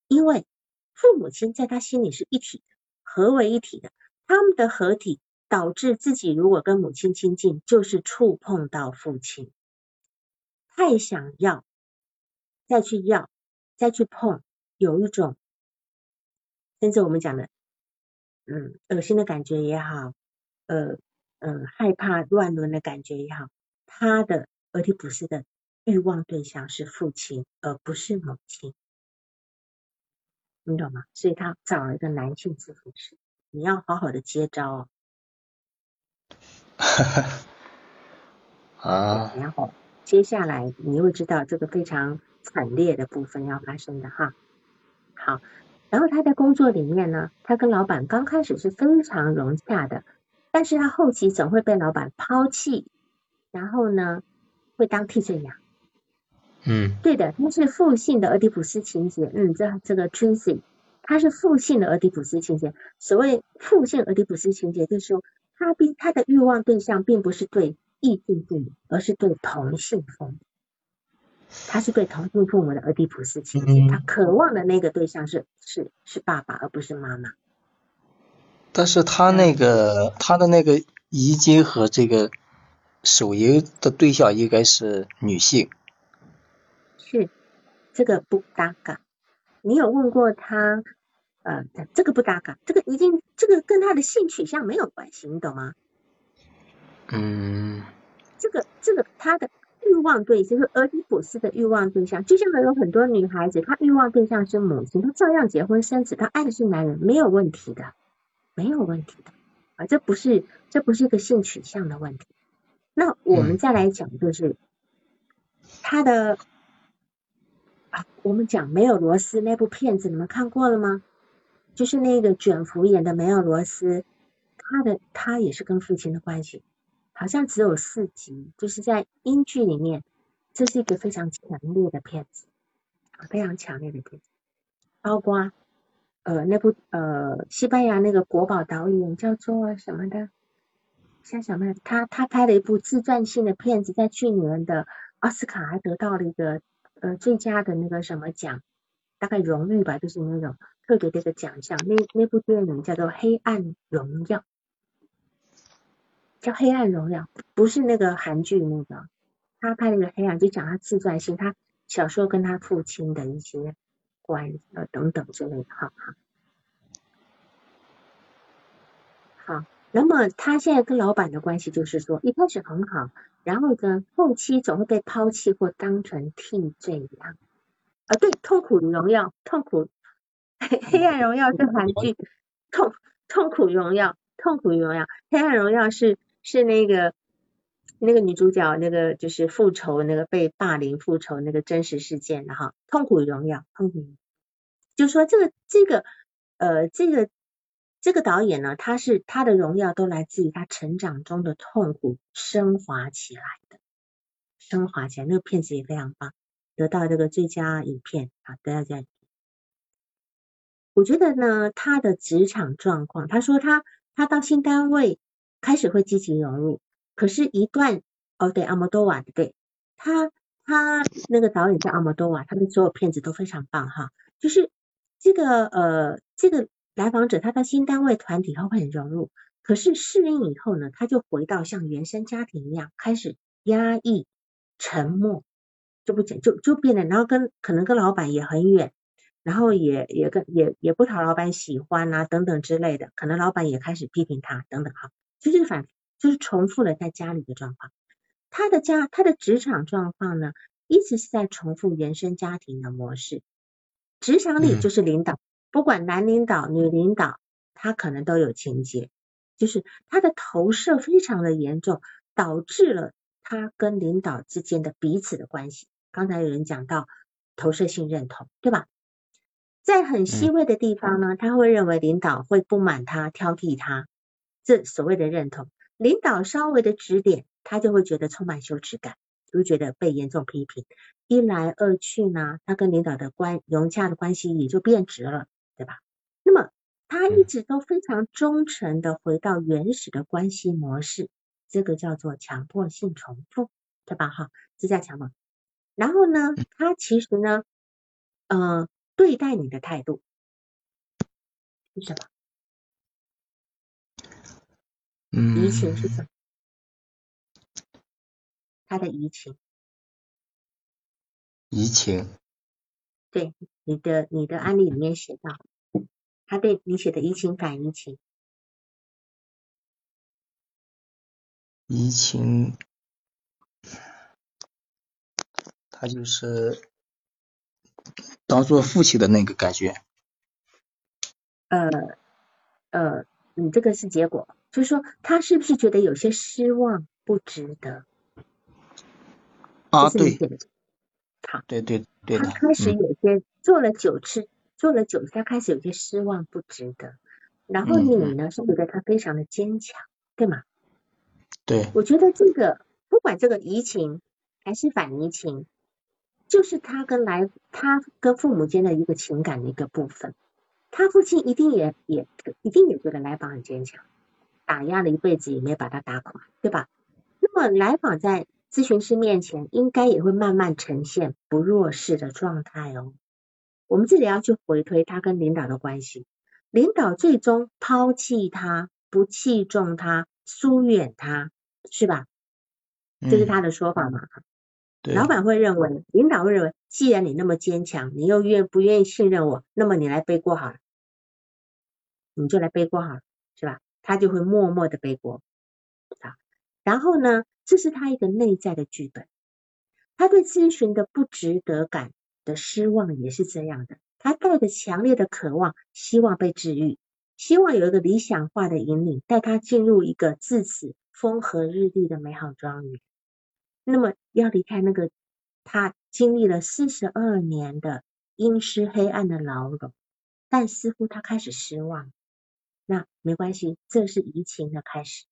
因为父母亲在他心里是一体的，合为一体的，他们的合体导致自己如果跟母亲亲近，就是触碰到父亲，太想要，再去要，再去碰。有一种，甚至我们讲的，嗯，恶心的感觉也好，呃，嗯，害怕乱伦的感觉也好，他的俄狄浦斯的欲望对象是父亲，而不是母亲，你懂吗？所以他找了一个男性咨询师，你要好好的接招哦。啊。然后接下来你会知道这个非常惨烈的部分要发生的哈。好，然后他在工作里面呢，他跟老板刚开始是非常融洽的，但是他后期总会被老板抛弃，然后呢会当替罪羊。嗯，对的，他是父性的俄狄浦斯情节。嗯，这这个 Tracy，他是父性的俄狄浦斯情节。所谓父性俄狄浦斯情节，就是说他并他的欲望对象并不是对异性父母，而是对同性父母。他是对同性父母的俄狄浦斯情节，他渴望的那个对象是是是爸爸，而不是妈妈。但是他那个他的那个遗精和这个手淫的对象应该是女性。是，这个不搭嘎。你有问过他？呃，这个不搭嘎，这个已经这个跟他的性取向没有关系，你懂吗？嗯。这个这个他的欲望对象，就是俄狄浦斯的欲望对象，就像有很多女孩子，她欲望对象是母亲，她照样结婚生子，她爱的是男人，没有问题的，没有问题的啊，这不是这不是一个性取向的问题。那我们再来讲，就是他的。啊，我们讲梅尔罗斯那部片子，你们看过了吗？就是那个卷福演的梅尔罗斯，他的他也是跟父亲的关系，好像只有四集，就是在英剧里面，这是一个非常强烈的片子，非常强烈的片子。包括呃那部呃西班牙那个国宝导演叫做什么的，像小曼，他他拍了一部自传性的片子，在去年的奥斯卡还得到了一个。呃，最佳的那个什么奖，大概荣誉吧，就是那种特别的一个奖项。那那部电影叫做《黑暗荣耀》，叫《黑暗荣耀》，不是那个韩剧那个。他拍那个《黑暗》，就讲他自传性，他小时候跟他父亲的一些关呃等等之类的。好好。好，那么他现在跟老板的关系就是说，一开始很好。然后呢，后期总会被抛弃或当成替罪羊。啊，对，痛苦荣耀，痛苦黑黑暗荣耀是韩剧，痛痛苦荣耀，痛苦荣耀，黑暗荣耀是是那个那个女主角那个就是复仇那个被霸凌复仇那个真实事件的哈，痛苦荣耀，痛苦，就说这个这个呃这个。这个导演呢，他是他的荣耀都来自于他成长中的痛苦升华起来的，升华起来。那个片子也非常棒，得到这个最佳影片啊，得到这。我觉得呢，他的职场状况，他说他他到新单位开始会积极融入，可是，一段哦对，阿莫多瓦对，他他那个导演叫阿莫多瓦，他的所有片子都非常棒哈，就是这个呃这个。来访者他到新单位团体后会很融入，可是适应以后呢，他就回到像原生家庭一样，开始压抑、沉默，就不讲，就就变得，然后跟可能跟老板也很远，然后也也跟也也不讨老板喜欢啊等等之类的，可能老板也开始批评他等等哈，就是反就是重复了在家里的状况，他的家他的职场状况呢，一直是在重复原生家庭的模式，职场里就是领导。不管男领导、女领导，他可能都有情节，就是他的投射非常的严重，导致了他跟领导之间的彼此的关系。刚才有人讲到投射性认同，对吧？在很细微的地方呢，他会认为领导会不满他、挑剔他，这所谓的认同。领导稍微的指点，他就会觉得充满羞耻感，就觉得被严重批评。一来二去呢，他跟领导的关融洽的关系也就变质了。对吧？那么他一直都非常忠诚的回到原始的关系模式，这个叫做强迫性重复，对吧？哈，这叫强迫。然后呢，他其实呢，呃，对待你的态度是什么？移情是什么？他的移情，移情。对你的你的案例里面写到，他对你写的移情反移情，移情，他就是当做父亲的那个感觉。呃呃，你这个是结果，就是说他是不是觉得有些失望，不值得？啊，对。好，对对对他开始有些做了九次，做了九次，他开始有些失望，不值得。然后你呢，是觉得他非常的坚强，对吗？对。我觉得这个不管这个移情还是反移情，就是他跟来他跟父母间的一个情感的一个部分。他父亲一定也也一定也觉得来访很坚强，打压了一辈子也没把他打垮，对吧？那么来访在。咨询师面前应该也会慢慢呈现不弱势的状态哦。我们这里要去回推他跟领导的关系，领导最终抛弃他，不器重他，疏远他，是吧？这是他的说法嘛？老板会认为，领导会认为，既然你那么坚强，你又愿不愿意信任我，那么你来背锅好了，你就来背锅好了，是吧？他就会默默的背锅，好，然后呢？这是他一个内在的剧本，他对咨询的不值得感的失望也是这样的，他带着强烈的渴望，希望被治愈，希望有一个理想化的引领，带他进入一个自此风和日丽的美好庄园。那么要离开那个他经历了四十二年的阴湿黑暗的牢笼，但似乎他开始失望。那没关系，这是移情的开始。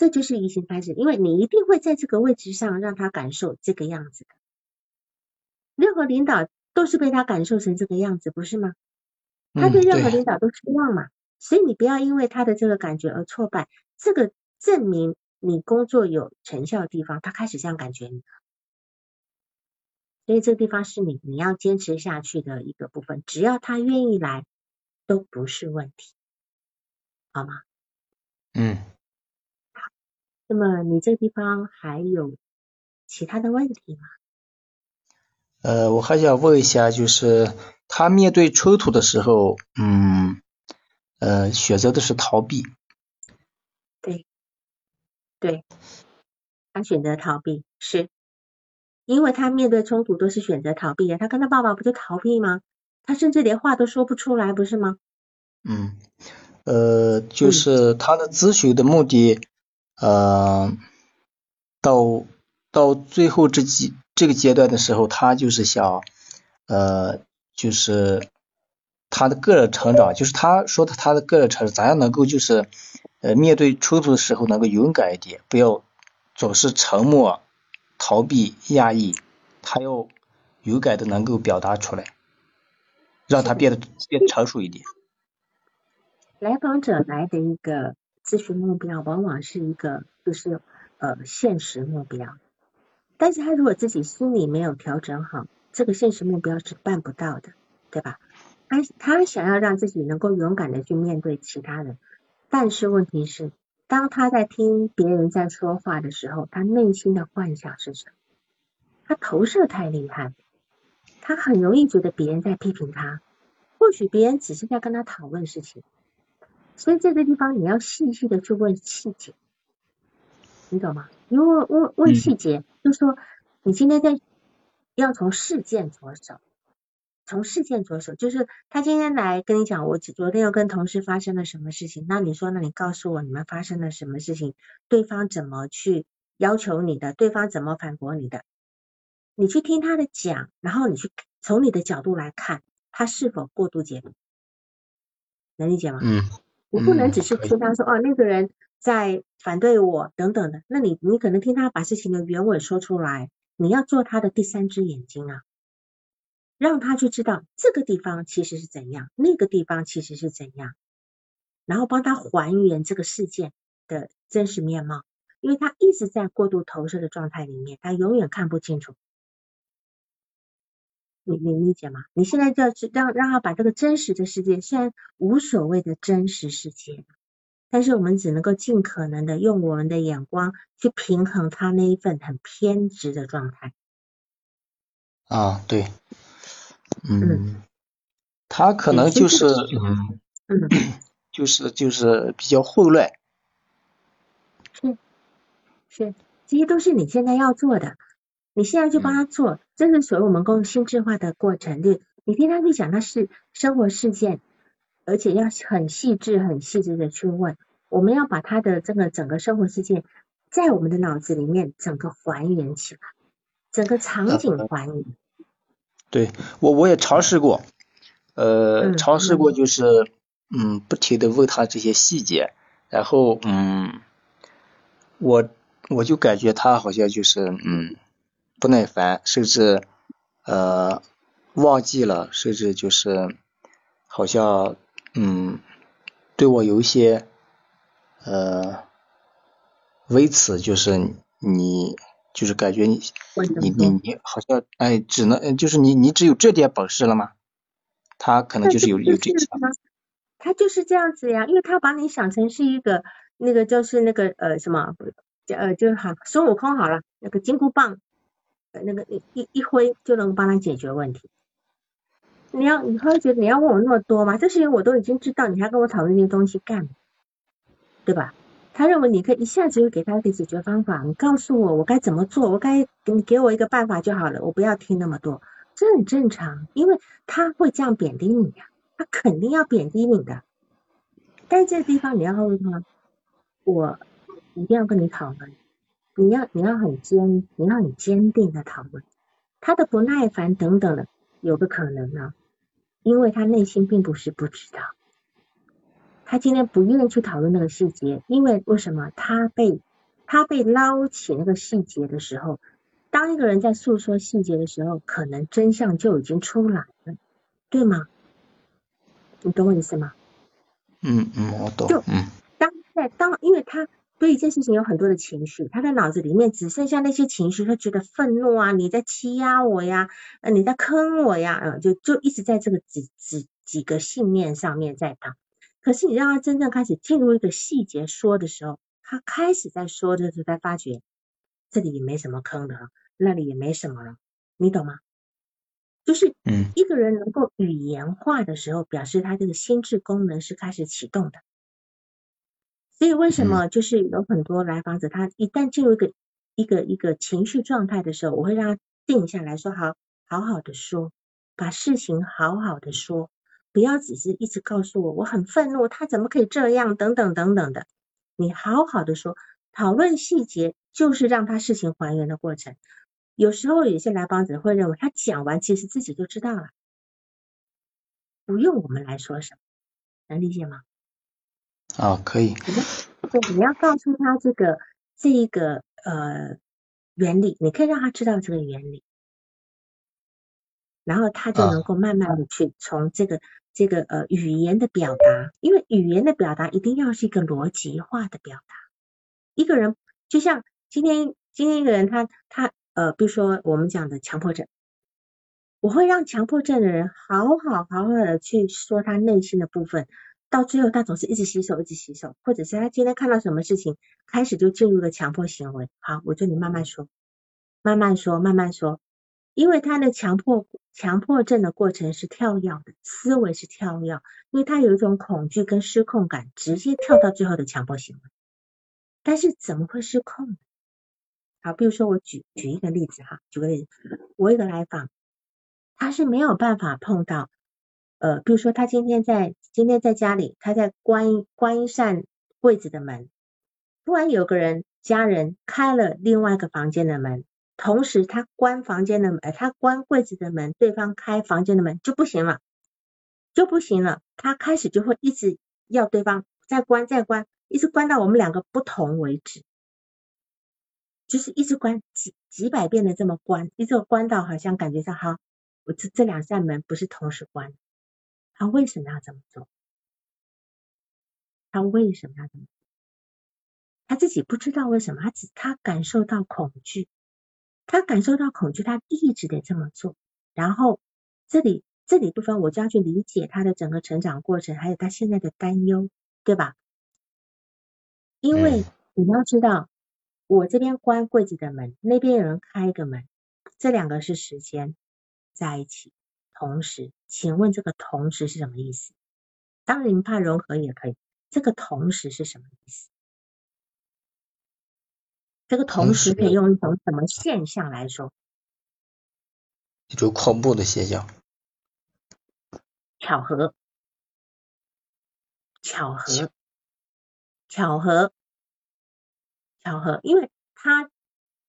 这就是移情开始，因为你一定会在这个位置上让他感受这个样子的。任何领导都是被他感受成这个样子，不是吗？他对任何领导都失望嘛，所以你不要因为他的这个感觉而挫败。这个证明你工作有成效的地方，他开始这样感觉你了。所以这个地方是你你要坚持下去的一个部分。只要他愿意来，都不是问题，好吗？嗯。那么你这个地方还有其他的问题吗？呃，我还想问一下，就是他面对冲突的时候，嗯，呃，选择的是逃避。对，对，他选择逃避，是因为他面对冲突都是选择逃避的。他跟他爸爸不就逃避吗？他甚至连话都说不出来，不是吗？嗯，呃，就是他的咨询的目的。呃，到到最后这几这个阶段的时候，他就是想，呃，就是他的个人成长，就是他说的他的个人成长，咋样能够就是呃面对冲突的时候能够勇敢一点，不要总是沉默、逃避、压抑，他要勇敢的能够表达出来，让他变得变成熟一点。来访者来的一个。咨询目标往往是一个就是呃现实目标，但是他如果自己心里没有调整好，这个现实目标是办不到的，对吧？他他想要让自己能够勇敢的去面对其他人，但是问题是，当他在听别人在说话的时候，他内心的幻想是什么？他投射太厉害，他很容易觉得别人在批评他，或许别人只是在跟他讨论事情。所以这个地方你要细细的去问细节，你懂吗？你问问问细节，就说你今天在要从事件着手，从事件着手，就是他今天来跟你讲，我昨天又跟同事发生了什么事情，那你说，那你告诉我你们发生了什么事情，对方怎么去要求你的，对方怎么反驳你的，你去听他的讲，然后你去从你的角度来看他是否过度解读，能理解吗？嗯。你不能只是听他说哦，那个人在反对我等等的，那你你可能听他把事情的原委说出来，你要做他的第三只眼睛啊，让他去知道这个地方其实是怎样，那个地方其实是怎样，然后帮他还原这个事件的真实面貌，因为他一直在过度投射的状态里面，他永远看不清楚。你你理解吗？你现在就要去让让他把这个真实的世界，虽然无所谓的真实世界，但是我们只能够尽可能的用我们的眼光去平衡他那一份很偏执的状态。啊，对，嗯，他可能 就是嗯嗯，就是就是比较混乱。是是，这些都是你现在要做的。你现在就帮他做，这是属于我们共心智化的过程。你你听他去讲，他是生活事件，而且要很细致、很细致的去问。我们要把他的这个整个生活事件，在我们的脑子里面整个还原起来，整个场景还原。对我我也尝试过，呃，尝试过就是嗯，不停的问他这些细节，然后嗯，我我就感觉他好像就是嗯。不耐烦，甚至呃忘记了，甚至就是好像嗯对我有一些呃微词，就是你就是感觉你你你你好像哎只能就是你你只有这点本事了吗？他可能就是有有这些。他就是这样子呀，因为他把你想成是一个那个就是那个呃什么呃就是好孙悟空好了，那个金箍棒。那个一一一挥就能帮他解决问题。你要你会觉得你要问我那么多吗？这些我都已经知道，你还跟我讨论这些东西干嘛？对吧？他认为你可以一下子就给他一个解决方法，你告诉我我该怎么做，我该你给我一个办法就好了，我不要听那么多，这很正常，因为他会这样贬低你呀，他肯定要贬低你的。但这个地方你要告诉他，我一定要跟你讨论。你要你要很坚，你要很坚定的讨论他的不耐烦等等的，有个可能呢，因为他内心并不是不知道，他今天不愿意去讨论那个细节，因为为什么他被他被捞起那个细节的时候，当一个人在诉说细节的时候，可能真相就已经出来了，对吗？你懂我意思吗？嗯嗯，我懂。就嗯，当在当，因为他。对一件事情有很多的情绪，他的脑子里面只剩下那些情绪，他觉得愤怒啊，你在欺压我呀，呃，你在坑我呀，嗯，就就一直在这个几几几个信念上面在打。可是你让他真正开始进入一个细节说的时候，他开始在说的时候，才发觉这里也没什么坑的，那里也没什么了，你懂吗？就是嗯，一个人能够语言化的时候，表示他这个心智功能是开始启动的。所以为什么就是有很多来访者，他一旦进入一个一个一个情绪状态的时候，我会让他定下来说，好好好的说，把事情好好的说，不要只是一直告诉我我很愤怒，他怎么可以这样等等等等的，你好好的说，讨论细节就是让他事情还原的过程。有时候有些来访者会认为他讲完其实自己就知道了，不用我们来说什么，能理解吗？啊，可以。对，你要告诉他这个这一个呃原理，你可以让他知道这个原理，然后他就能够慢慢的去从这个这个呃语言的表达，因为语言的表达一定要是一个逻辑化的表达。一个人就像今天今天一个人他他呃，比如说我们讲的强迫症，我会让强迫症的人好好好好的去说他内心的部分。到最后，他总是一直洗手，一直洗手，或者是他今天看到什么事情，开始就进入了强迫行为。好，我就你慢慢说，慢慢说，慢慢说，因为他的强迫强迫症的过程是跳跃的，思维是跳跃，因为他有一种恐惧跟失控感，直接跳到最后的强迫行为。但是怎么会失控呢？好，比如说我举举一个例子哈，举个例子，我一个来访，他是没有办法碰到。呃，比如说他今天在今天在家里，他在关关一扇柜子的门，突然有个人家人开了另外一个房间的门，同时他关房间的门，他关柜子的门，对方开房间的门就不行了，就不行了，他开始就会一直要对方再关再关，一直关到我们两个不同为止，就是一直关几几百遍的这么关，一直关到好像感觉上哈，我这这两扇门不是同时关。他为什么要这么做？他为什么要这么做？他自己不知道为什么，他只他感受到恐惧，他感受到恐惧，他一直得这么做。然后这里这里部分，我就要去理解他的整个成长过程，还有他现在的担忧，对吧？因为你要知道，我这边关柜子的门，那边有人开一个门，这两个是时间在一起。同时，请问这个同时是什么意思？当然，你怕融合也可以。这个同时是什么意思？这个同时可以用一种什么现象来说？一种恐怖的现象。巧合，巧合，巧合，巧合，因为他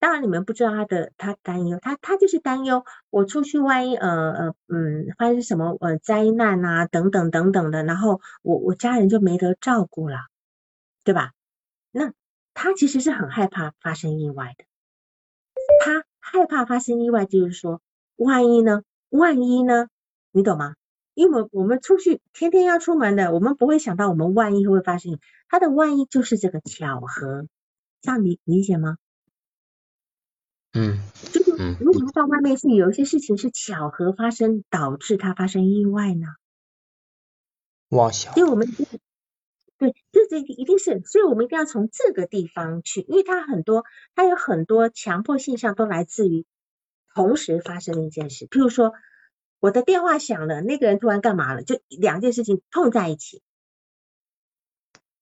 当然你们不知道他的他担忧，他他就是担忧我出去万一呃呃嗯发生什么呃灾难啊等等等等的，然后我我家人就没得照顾了，对吧？那他其实是很害怕发生意外的，他害怕发生意外，就是说万一呢？万一呢？你懂吗？因为我们我们出去天天要出门的，我们不会想到我们万一会发生。他的万一就是这个巧合，这样理理解吗？嗯，就是如果到外面去有一些事情是巧合发生导致他发生意外呢？妄想。所以我们对，这这一定是，所以我们一定要从这个地方去，因为它很多，它有很多强迫现象都来自于同时发生的一件事，譬如说。我的电话响了，那个人突然干嘛了？就两件事情碰在一起，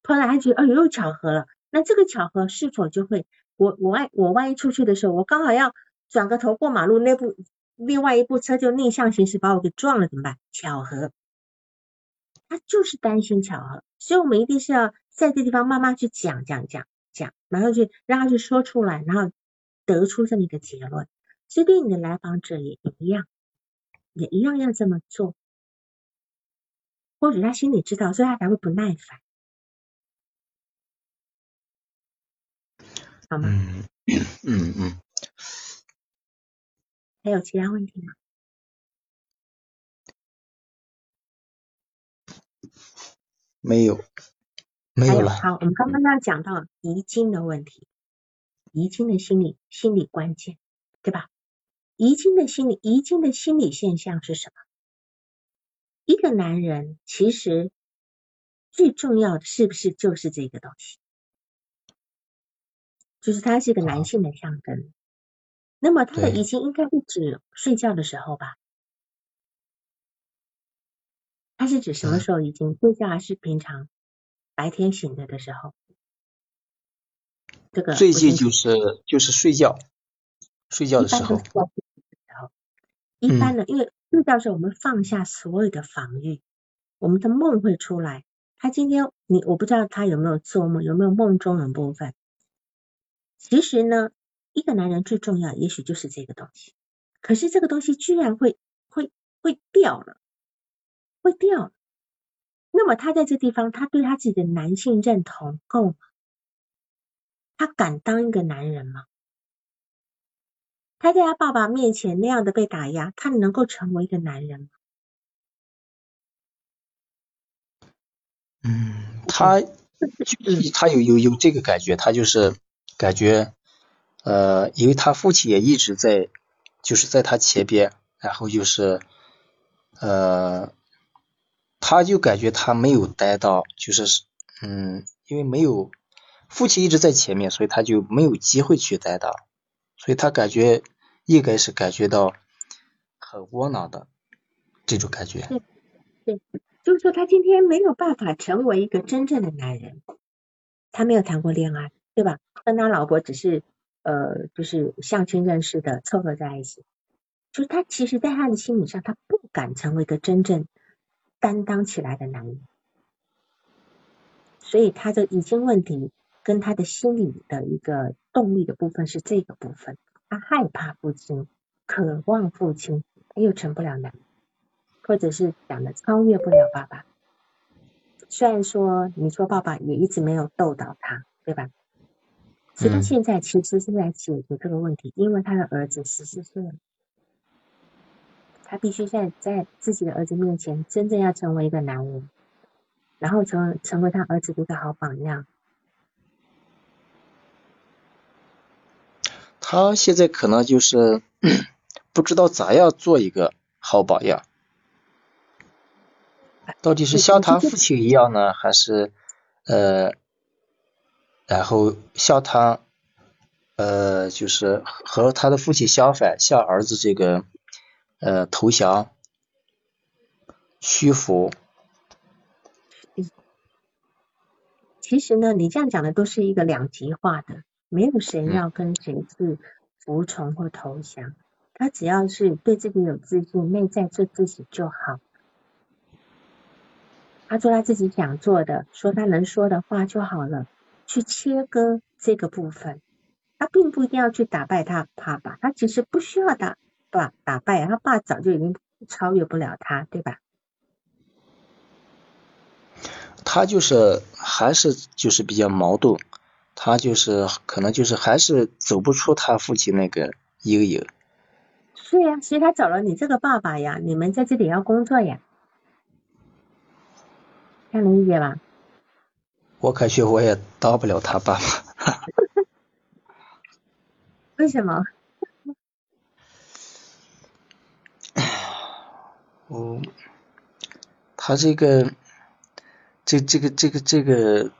碰来他觉得，哦，又巧合了。那这个巧合是否就会，我我万我万一出去的时候，我刚好要转个头过马路，那部另外一部车就逆向行驶把我给撞了，怎么办？巧合，他就是担心巧合，所以我们一定是要在这地方慢慢去讲讲讲讲，然后去让他去说出来，然后得出这么一个结论。所以对你的来访者也一样。也一样要这么做，或者他心里知道，所以他才会不耐烦，好吗？嗯嗯嗯。还有其他问题吗？没有，没有了。好，我们刚刚要讲到遗精的问题，遗精的心理心理关键，对吧？遗精的心理，遗精的心理现象是什么？一个男人其实最重要的是不是就是这个东西？就是他是一个男性的象征。那么他的遗精应该是指睡觉的时候吧？他是指什么时候遗精？睡觉还是平常白天醒着的时候？这个最近就是就是睡觉，睡觉的时候。一般的，因为睡觉时候我们放下所有的防御，我们的梦会出来。他今天你我不知道他有没有做梦，有没有梦中的部分。其实呢，一个男人最重要，也许就是这个东西。可是这个东西居然会会会掉了，会掉了。那么他在这地方，他对他自己的男性认同够吗？他敢当一个男人吗？他在他爸爸面前那样的被打压，他能够成为一个男人吗？嗯，他就是他有有有这个感觉，他就是感觉，呃，因为他父亲也一直在，就是在他前边，然后就是，呃，他就感觉他没有待到，就是嗯，因为没有父亲一直在前面，所以他就没有机会去待到。所以他感觉应该是感觉到很窝囊的这种感觉。对，对，就是说他今天没有办法成为一个真正的男人，他没有谈过恋爱，对吧？跟他老婆只是呃，就是相亲认识的，凑合在一起。就是他其实，在他的心理上，他不敢成为一个真正担当起来的男人。所以他的已经问题。跟他的心理的一个动力的部分是这个部分，他害怕父亲，渴望父亲，他又成不了男，或者是讲的超越不了爸爸。虽然说你说爸爸也一直没有逗到他，对吧？所以他现在其实是在解决这个问题，因为他的儿子十四岁了，他必须在在自己的儿子面前真正要成为一个男人，然后成成为他儿子的一个好榜样。他现在可能就是 不知道咋样做一个好榜样，到底是像他父亲一样呢，还是呃，然后像他呃，就是和他的父亲相反，向儿子这个呃投降、屈服。其实呢，你这样讲的都是一个两极化的。没有谁要跟谁去服从或投降，他只要是对自己有自信，内在做自己就好。他做他自己想做的，说他能说的话就好了。去切割这个部分，他并不一定要去打败他爸爸，他其实不需要打打打败，他爸早就已经超越不了他，对吧？他就是还是就是比较矛盾，他就是可能就是还是走不出他父亲那个阴影。对呀，所以他找了你这个爸爸呀，你们在这里要工作呀，这样能理解吧？我感觉我也当不了他爸爸。为什么？哦，他这个。这这个这个这个，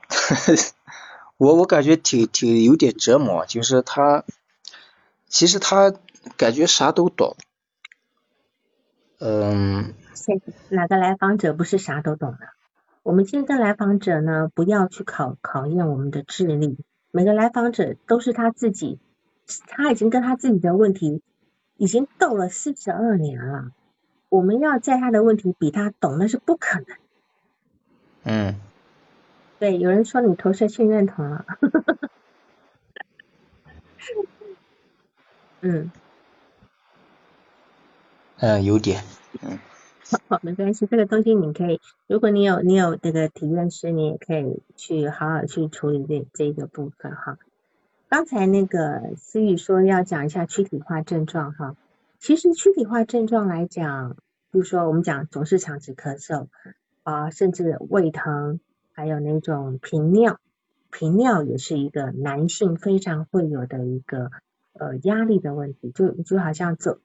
我我感觉挺挺有点折磨，就是他，其实他感觉啥都懂，嗯。哪个来访者不是啥都懂的？我们今天跟来访者呢，不要去考考验我们的智力，每个来访者都是他自己，他已经跟他自己的问题已经斗了四十二年了，我们要在他的问题比他懂，那是不可能。嗯，对，有人说你投射性认同了，嗯，嗯，有点，嗯，好，没关系，这个东西你可以，如果你有你有这个体验师，你也可以去好好去处理这这个部分哈。刚才那个思雨说要讲一下躯体化症状哈，其实躯体化症状来讲，比如说我们讲总是长期咳嗽。啊，甚至胃疼，还有那种频尿，频尿也是一个男性非常会有的一个呃压力的问题，就就好像走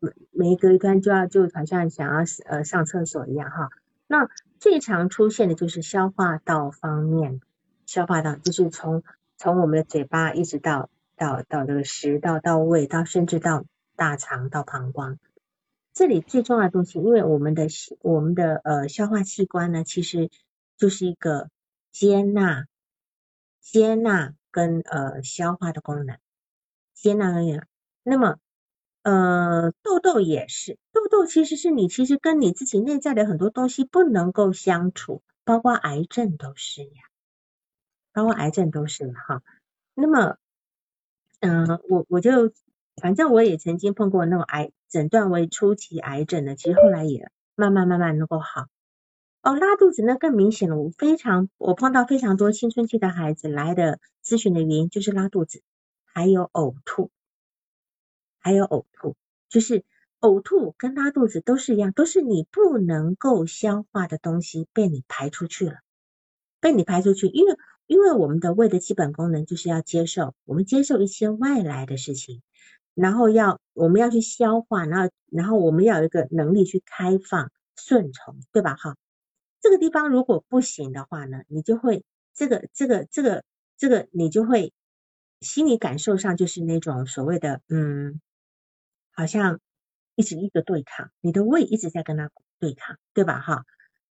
每每隔一段就要就好像想要呃上厕所一样哈。那最常出现的就是消化道方面，消化道就是从从我们的嘴巴一直到到到这个食道到胃到甚至到大肠到膀胱。这里最重要的东西，因为我们的我们的呃消化器官呢，其实就是一个接纳、接纳跟呃消化的功能，接纳而已。那么呃痘痘也是，痘痘其实是你其实跟你自己内在的很多东西不能够相处，包括癌症都是呀，包括癌症都是哈。那么嗯，我我就。反正我也曾经碰过那种癌诊断为初期癌症的，其实后来也慢慢慢慢能够好。哦，拉肚子那更明显了，我非常我碰到非常多青春期的孩子来的咨询的原因就是拉肚子，还有呕吐，还有呕吐，就是呕吐跟拉肚子都是一样，都是你不能够消化的东西被你排出去了，被你排出去，因为因为我们的胃的基本功能就是要接受，我们接受一些外来的事情。然后要我们要去消化，然后然后我们要有一个能力去开放顺从，对吧？哈，这个地方如果不行的话呢，你就会这个这个这个这个你就会心理感受上就是那种所谓的嗯，好像一直一个对抗，你的胃一直在跟他对抗，对吧？哈，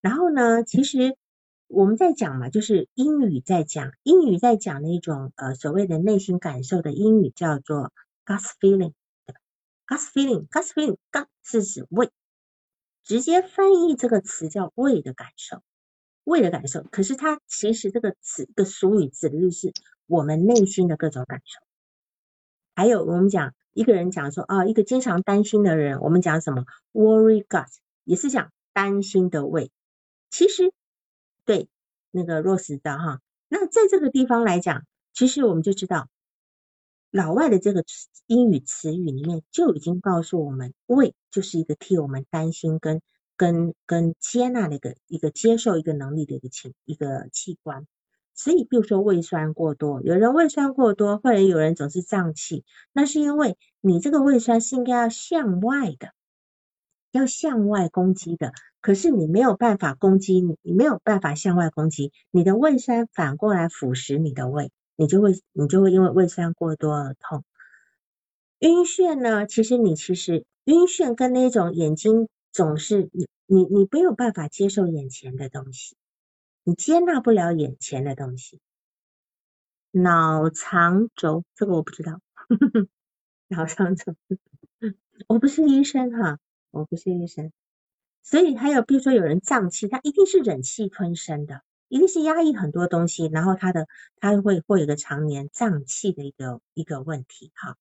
然后呢，其实我们在讲嘛，就是英语在讲英语在讲那种呃所谓的内心感受的英语叫做。Gus feeling，对吧？Gus feeling，Gus feeling，Gus 是指胃，直接翻译这个词叫胃的感受，胃的感受。可是它其实这个词的俗语指的就是我们内心的各种感受。还有我们讲一个人讲说啊，一个经常担心的人，我们讲什么 worry gut，也是讲担心的胃。其实对那个若斯的哈，那在这个地方来讲，其实我们就知道。老外的这个英语词语里面就已经告诉我们，胃就是一个替我们担心跟跟跟接纳的一个一个接受一个能力的一个器一个器官。所以，比如说胃酸过多，有人胃酸过多，或者有人总是胀气，那是因为你这个胃酸是应该要向外的，要向外攻击的，可是你没有办法攻击你，你没有办法向外攻击，你的胃酸反过来腐蚀你的胃。你就会，你就会因为胃酸过多而痛。晕眩呢？其实你其实晕眩跟那种眼睛总是你你你没有办法接受眼前的东西，你接纳不了眼前的东西。脑肠轴这个我不知道，脑肠轴我不是医生哈，我不是医生，所以还有比如说有人胀气，他一定是忍气吞声的，一定是压抑很多东西，然后他的他会会有个常年胀气的一个一个问题哈。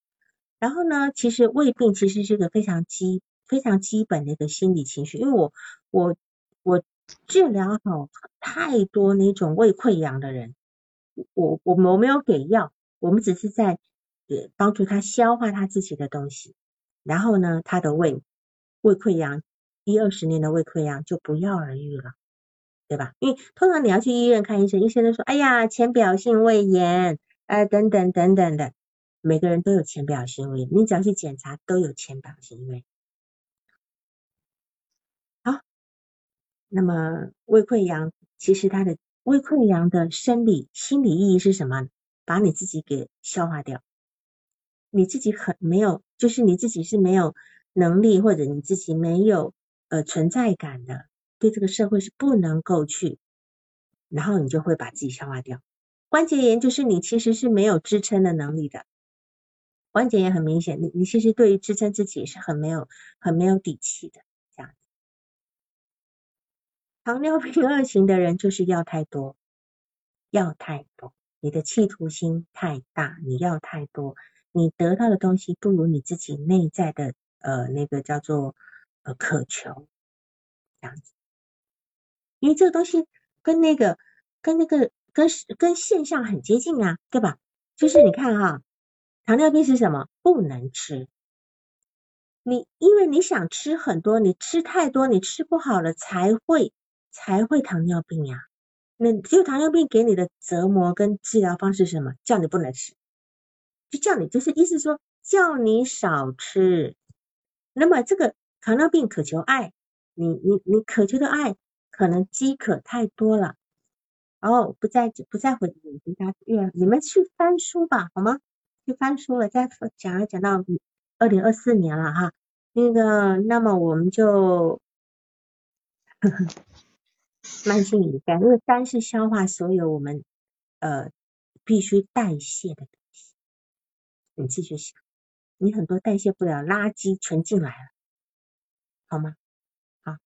然后呢，其实胃病其实是一个非常基非常基本的一个心理情绪，因为我我我治疗好太多那种胃溃疡的人，我我我没有给药，我们只是在呃帮助他消化他自己的东西，然后呢，他的胃胃溃疡一二十年的胃溃疡就不药而愈了，对吧？因为通常你要去医院看医生，医生都说，哎呀，浅表性胃炎，呃，等等等等的。每个人都有浅表性胃炎，你只要去检查都有浅表性胃炎。好，那么胃溃疡其实它的胃溃疡的生理、心理意义是什么？把你自己给消化掉，你自己很没有，就是你自己是没有能力或者你自己没有呃存在感的，对这个社会是不能够去，然后你就会把自己消化掉。关节炎就是你其实是没有支撑的能力的。关节也很明显，你你其实对于支撑自己是很没有很没有底气的。糖尿病二型的人就是要太多，要太多，你的企图心太大，你要太多，你得到的东西不如你自己内在的呃那个叫做呃渴求这样子。因为这个东西跟那个跟那个跟跟现象很接近啊，对吧？就是你看哈。糖尿病是什么？不能吃。你因为你想吃很多，你吃太多，你吃不好了，才会才会糖尿病呀。那只有糖尿病给你的折磨跟治疗方式是什么？叫你不能吃，就叫你就是意思说叫你少吃。那么这个糖尿病渴求爱，你你你渴求的爱可能饥渴太多了。哦，不再不再回回答愿你们去翻书吧，好吗？去翻书了，再讲讲到二零二四年了哈，那个，那么我们就慢性乙肝，因为肝是消化所有我们呃必须代谢的东西，你继续想，你很多代谢不了垃圾全进来了，好吗？好，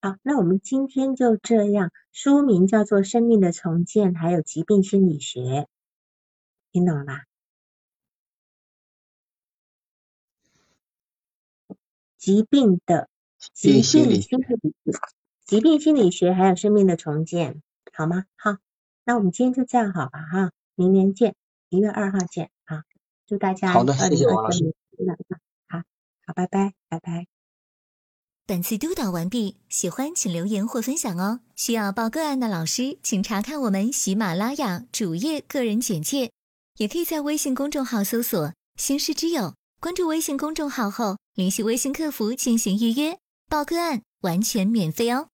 好，那我们今天就这样，书名叫做《生命的重建》，还有疾病心理学。听懂了吧？疾病的疾病心理学疾病心理学还有生命的重建，好吗？好，那我们今天就这样好吧？哈，明年见，一月二号见啊！祝大家好的，谢谢王老师。好，好，拜拜，拜拜。本次督导完毕，喜欢请留言或分享哦。需要报个案的老师，请查看我们喜马拉雅主页个人简介。也可以在微信公众号搜索“星师之友”，关注微信公众号后，联系微信客服进行预约报个案，完全免费哦。